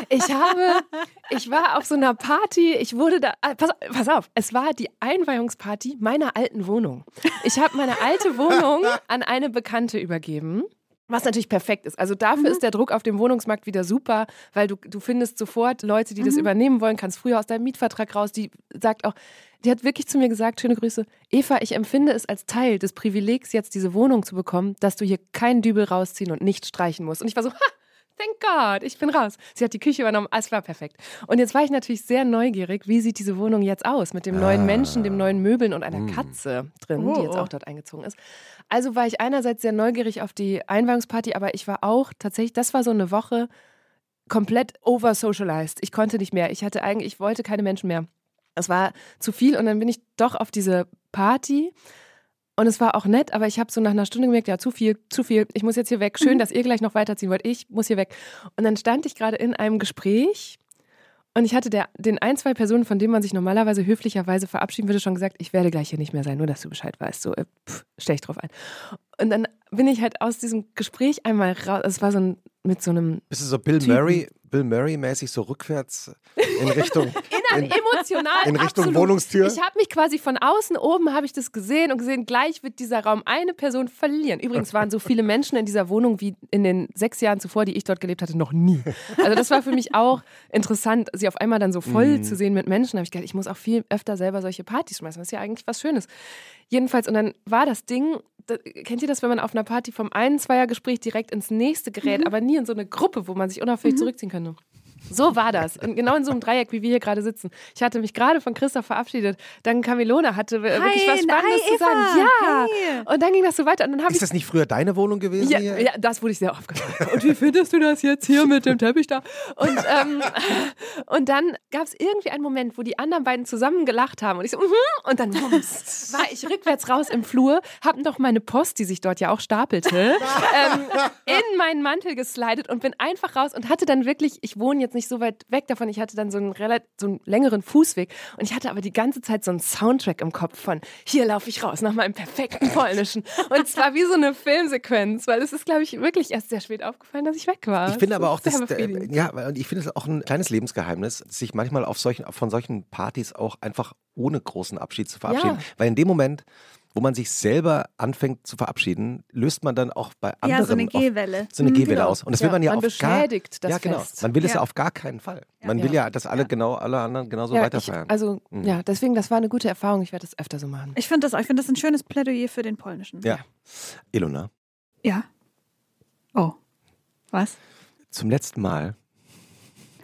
Ich habe, (laughs) ich war auf so einer Party. Ich wurde da. ah, Pass, pass auf, es war die Einweihungsparty meiner alten Wohnung. Ich habe meine alte Wohnung an eine Bekannte übergeben. Was natürlich perfekt ist. Also dafür ist der Druck auf dem Wohnungsmarkt wieder super, weil du, du findest sofort Leute, die das übernehmen wollen, kannst früher aus deinem Mietvertrag raus. Die sagt auch, die hat wirklich zu mir gesagt, schöne Grüße, Eva, ich empfinde es als Teil des Privilegs, jetzt diese Wohnung zu bekommen, dass du hier keinen Dübel rausziehen und nicht streichen musst. Und ich war so, ha, thank God, ich bin raus. Sie hat die Küche übernommen, es war perfekt. Und jetzt war ich natürlich sehr neugierig, wie sieht diese Wohnung jetzt aus mit dem neuen Ah. Menschen, dem neuen Möbeln und einer Mm. Katze drin, die jetzt Oh. auch dort eingezogen ist. Also war ich einerseits sehr neugierig auf die Einweihungsparty, aber ich war auch tatsächlich, das war so eine Woche komplett over-socialized. Ich konnte nicht mehr. Ich hatte eigentlich, ich wollte keine Menschen mehr. Es war zu viel und dann bin ich doch auf diese Party. Und es war auch nett, aber ich habe so nach einer Stunde gemerkt, ja, zu viel, zu viel. Ich muss jetzt hier weg. Schön, (laughs) dass ihr gleich noch weiterziehen wollt. Ich muss hier weg. Und dann stand ich gerade in einem Gespräch und ich hatte der, den ein, zwei Personen, von denen man sich normalerweise höflicherweise verabschieden würde, schon gesagt, ich werde gleich hier nicht mehr sein, nur dass du Bescheid weißt. So, äh, pff, stell ich drauf ein. Und dann bin ich halt aus diesem Gespräch einmal raus. Es war so ein, mit so einem Bist du so Bill Typen. Murray, Bill Murray-mäßig so rückwärts in Richtung, (laughs) in, (laughs) emotional in Richtung absolut. Wohnungstür? Ich habe mich quasi von außen oben habe ich das gesehen und gesehen, gleich wird dieser Raum eine Person verlieren. Übrigens waren so viele Menschen in dieser Wohnung wie in den sechs Jahren zuvor, die ich dort gelebt hatte, noch nie. Also das war für mich auch interessant, sie auf einmal dann so voll Mhm. zu sehen mit Menschen. Da habe ich gedacht, ich muss auch viel öfter selber solche Partys schmeißen. Das ist ja eigentlich was Schönes. Jedenfalls, und dann war das Ding, kennt ihr das, wenn man auf einer Party vom einen Zweiergespräch direkt ins nächste gerät, aber nie in so eine Gruppe, wo man sich unauffällig zurückziehen könnte? So war das. Und genau in so einem Dreieck, wie wir hier gerade sitzen. Ich hatte mich gerade von Christoph verabschiedet. Dann Camilona hatte äh, wirklich was Hi, Spannendes hi, zu sagen. Ja. Hi. Und dann ging das so weiter. Und dann habe ich Ist das nicht früher deine Wohnung gewesen ja, hier? ja, das wurde ich sehr oft gefragt. Und wie findest du das jetzt hier mit dem Teppich da? Und, ähm, (laughs) und dann gab es irgendwie einen Moment, wo die anderen beiden zusammen gelacht haben. Und ich so, mhm. und dann wumms, (laughs) war ich rückwärts raus im Flur, habe noch meine Post, die sich dort ja auch stapelte, (laughs) ähm, in meinen Mantel geslidet und bin einfach raus und hatte dann wirklich, ich wohne jetzt nicht so weit weg davon, ich hatte dann so einen, relativ, so einen längeren Fußweg und ich hatte aber die ganze Zeit so einen Soundtrack im Kopf von, hier laufe ich raus nach meinem perfekten Polnischen. Und zwar wie so eine Filmsequenz, weil es ist, glaube ich, wirklich erst sehr spät aufgefallen, dass ich weg war. Ich finde aber auch, das äh, ja, und ich finde es auch ein kleines Lebensgeheimnis, sich manchmal auf solchen, von solchen Partys auch einfach ohne großen Abschied zu verabschieden. Ja. Weil in dem Moment, wo man sich selber anfängt zu verabschieden, löst man dann auch bei anderen Ja, so eine Gehwelle. so eine Mhm, Gehwelle genau. aus. Und das Ja, will man ja man auf gar, beschädigt das ja, genau. Fest. Man will es Ja. ja auf gar keinen Fall. Man Ja. will ja, dass alle genau, alle anderen genauso Ja, ich, weiterfeiern. also, Mhm. ja, deswegen, das war eine gute Erfahrung. Ich werde das öfter so machen. Ich finde das, ich finde das ein schönes Plädoyer für den Polnischen. ja. Ilona, Ja. Oh. Was? zum letzten Mal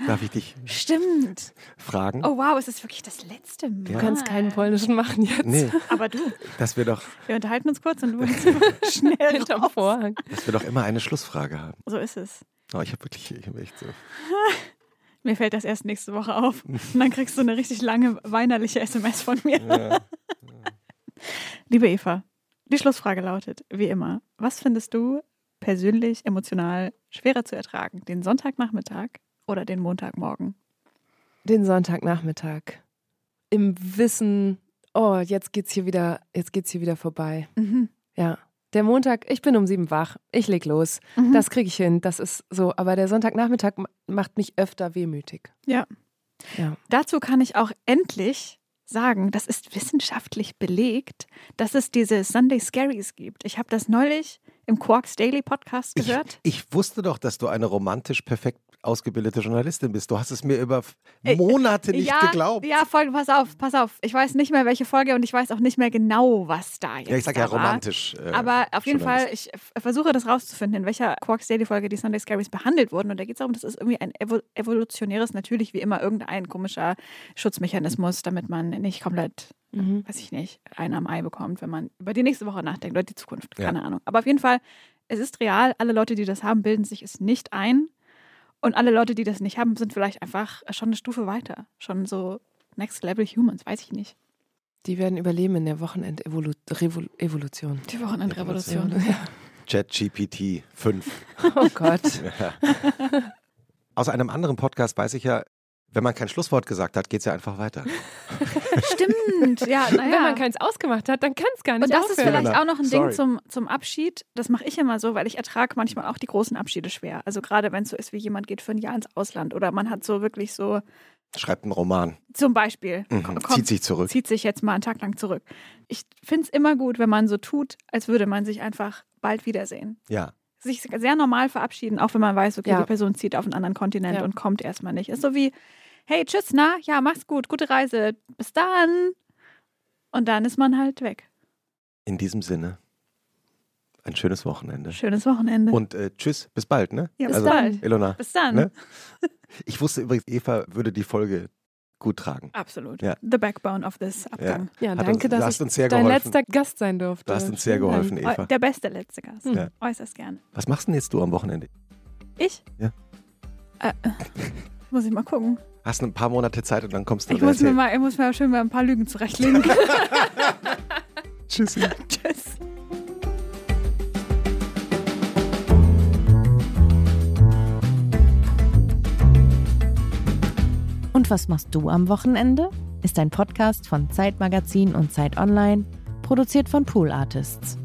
darf ich dich Stimmt. fragen. Oh wow, es ist wirklich das letzte Mal. Du kannst keinen Polnischen machen jetzt. Nee, Aber du, dass wir doch, wir unterhalten uns kurz und du (laughs) bist schnell Hinterm raus. Vorhang. dass wir doch immer eine Schlussfrage haben. So ist es. Oh, ich habe wirklich, ich habe echt so. (laughs) Mir fällt das erst nächste Woche auf. Und dann kriegst du eine richtig lange weinerliche SMS von mir. Ja. (laughs) Liebe Eva, die Schlussfrage lautet, wie immer, was findest du persönlich, emotional schwerer zu ertragen? Den Sonntagnachmittag oder den Montagmorgen? Den Sonntagnachmittag. Im Wissen, oh, jetzt geht's hier wieder, jetzt geht's hier wieder vorbei. Mhm. Ja. Der Montag, ich bin um sieben wach, ich leg los. Mhm. Das kriege ich hin, das ist so. Aber der Sonntagnachmittag ma- macht mich öfter wehmütig. Ja. Ja. Dazu kann ich auch endlich sagen, das ist wissenschaftlich belegt, dass es diese Sunday Scaries gibt. Ich habe das neulich im Quarks Daily Podcast Ich, gehört. ich wusste doch, dass du eine romantisch perfekt ausgebildete Journalistin bist. Du hast es mir über Äh, Monate nicht ja, geglaubt. Ja, Folge, pass auf, pass auf. Ich weiß nicht mehr, welche Folge und ich weiß auch nicht mehr genau, was da jetzt Ja, ich sag ja war. romantisch. äh, Aber auf jeden Fall, ich versuche das rauszufinden, in welcher Quarks Daily Folge die Sunday Scaries behandelt wurden. Und da geht es darum, dass es irgendwie ein evo evolutionäres, natürlich wie immer irgendein komischer Schutzmechanismus, damit man nicht komplett, Mhm. weiß ich nicht, einen am Ei bekommt, wenn man über die nächste Woche nachdenkt oder die Zukunft. Ja. Keine Ahnung. Aber auf jeden Fall, es ist real. Alle Leute, die das haben, bilden sich es nicht ein. Und alle Leute, die das nicht haben, sind vielleicht einfach schon eine Stufe weiter. Schon so Next Level Humans, weiß ich nicht. Die werden überleben in der Wochenend-Evolution. Die Wochenendrevolution. Ja. ChatGPT 5. Oh Gott. (laughs) Aus einem anderen Podcast weiß ich ja, wenn man kein Schlusswort gesagt hat, geht es ja einfach weiter. (laughs) Stimmt, ja, (laughs) naja. Wenn man keins ausgemacht hat, dann kann es gar nicht Und das ist aufhören. vielleicht Elena, auch noch ein sorry. Ding zum, zum Abschied. Das mache ich immer so, weil ich ertrage manchmal auch die großen Abschiede schwer. Also gerade wenn es so ist, wie jemand geht für ein Jahr ins Ausland oder man hat so wirklich so, Schreibt einen Roman. zum Beispiel, Mhm. ko- Zieht sich zurück. zieht sich jetzt mal einen Tag lang zurück. Ich finde es immer gut, wenn man so tut, als würde man sich einfach bald wiedersehen. Ja. Sich sehr normal verabschieden, auch wenn man weiß, okay, Ja. die Person zieht auf einen anderen Kontinent Ja. und kommt erstmal nicht. Ist so wie, hey, tschüss, na, ja, mach's gut, gute Reise, bis dann. Und dann ist man halt weg. In diesem Sinne, ein schönes Wochenende. Schönes Wochenende. Und äh, tschüss, bis bald, ne? Ja, bis also, bald. Ilona. bis dann. Ne? (laughs) Ich wusste übrigens, Eva würde die Folge gut tragen. Absolut. Ja. The backbone of this Abgang. Ja, Hat danke, uns- du dass hast ich uns sehr dein geholfen. letzter Gast sein durfte. Du hast uns sehr geholfen, Eva. Der beste letzte Gast. Ja. Äußerst gern. Was machst denn jetzt du am Wochenende? Ich? Ja. Äh, äh, muss ich mal gucken. Hast ein paar Monate Zeit und dann kommst du Ich muss mir, mal, ich muss mir schön mal ein paar Lügen zurechtlegen. (laughs) Tschüssi. Tschüss. Und was machst du am Wochenende? Ist ein Podcast von Zeitmagazin und Zeit Online, produziert von Pool Artists.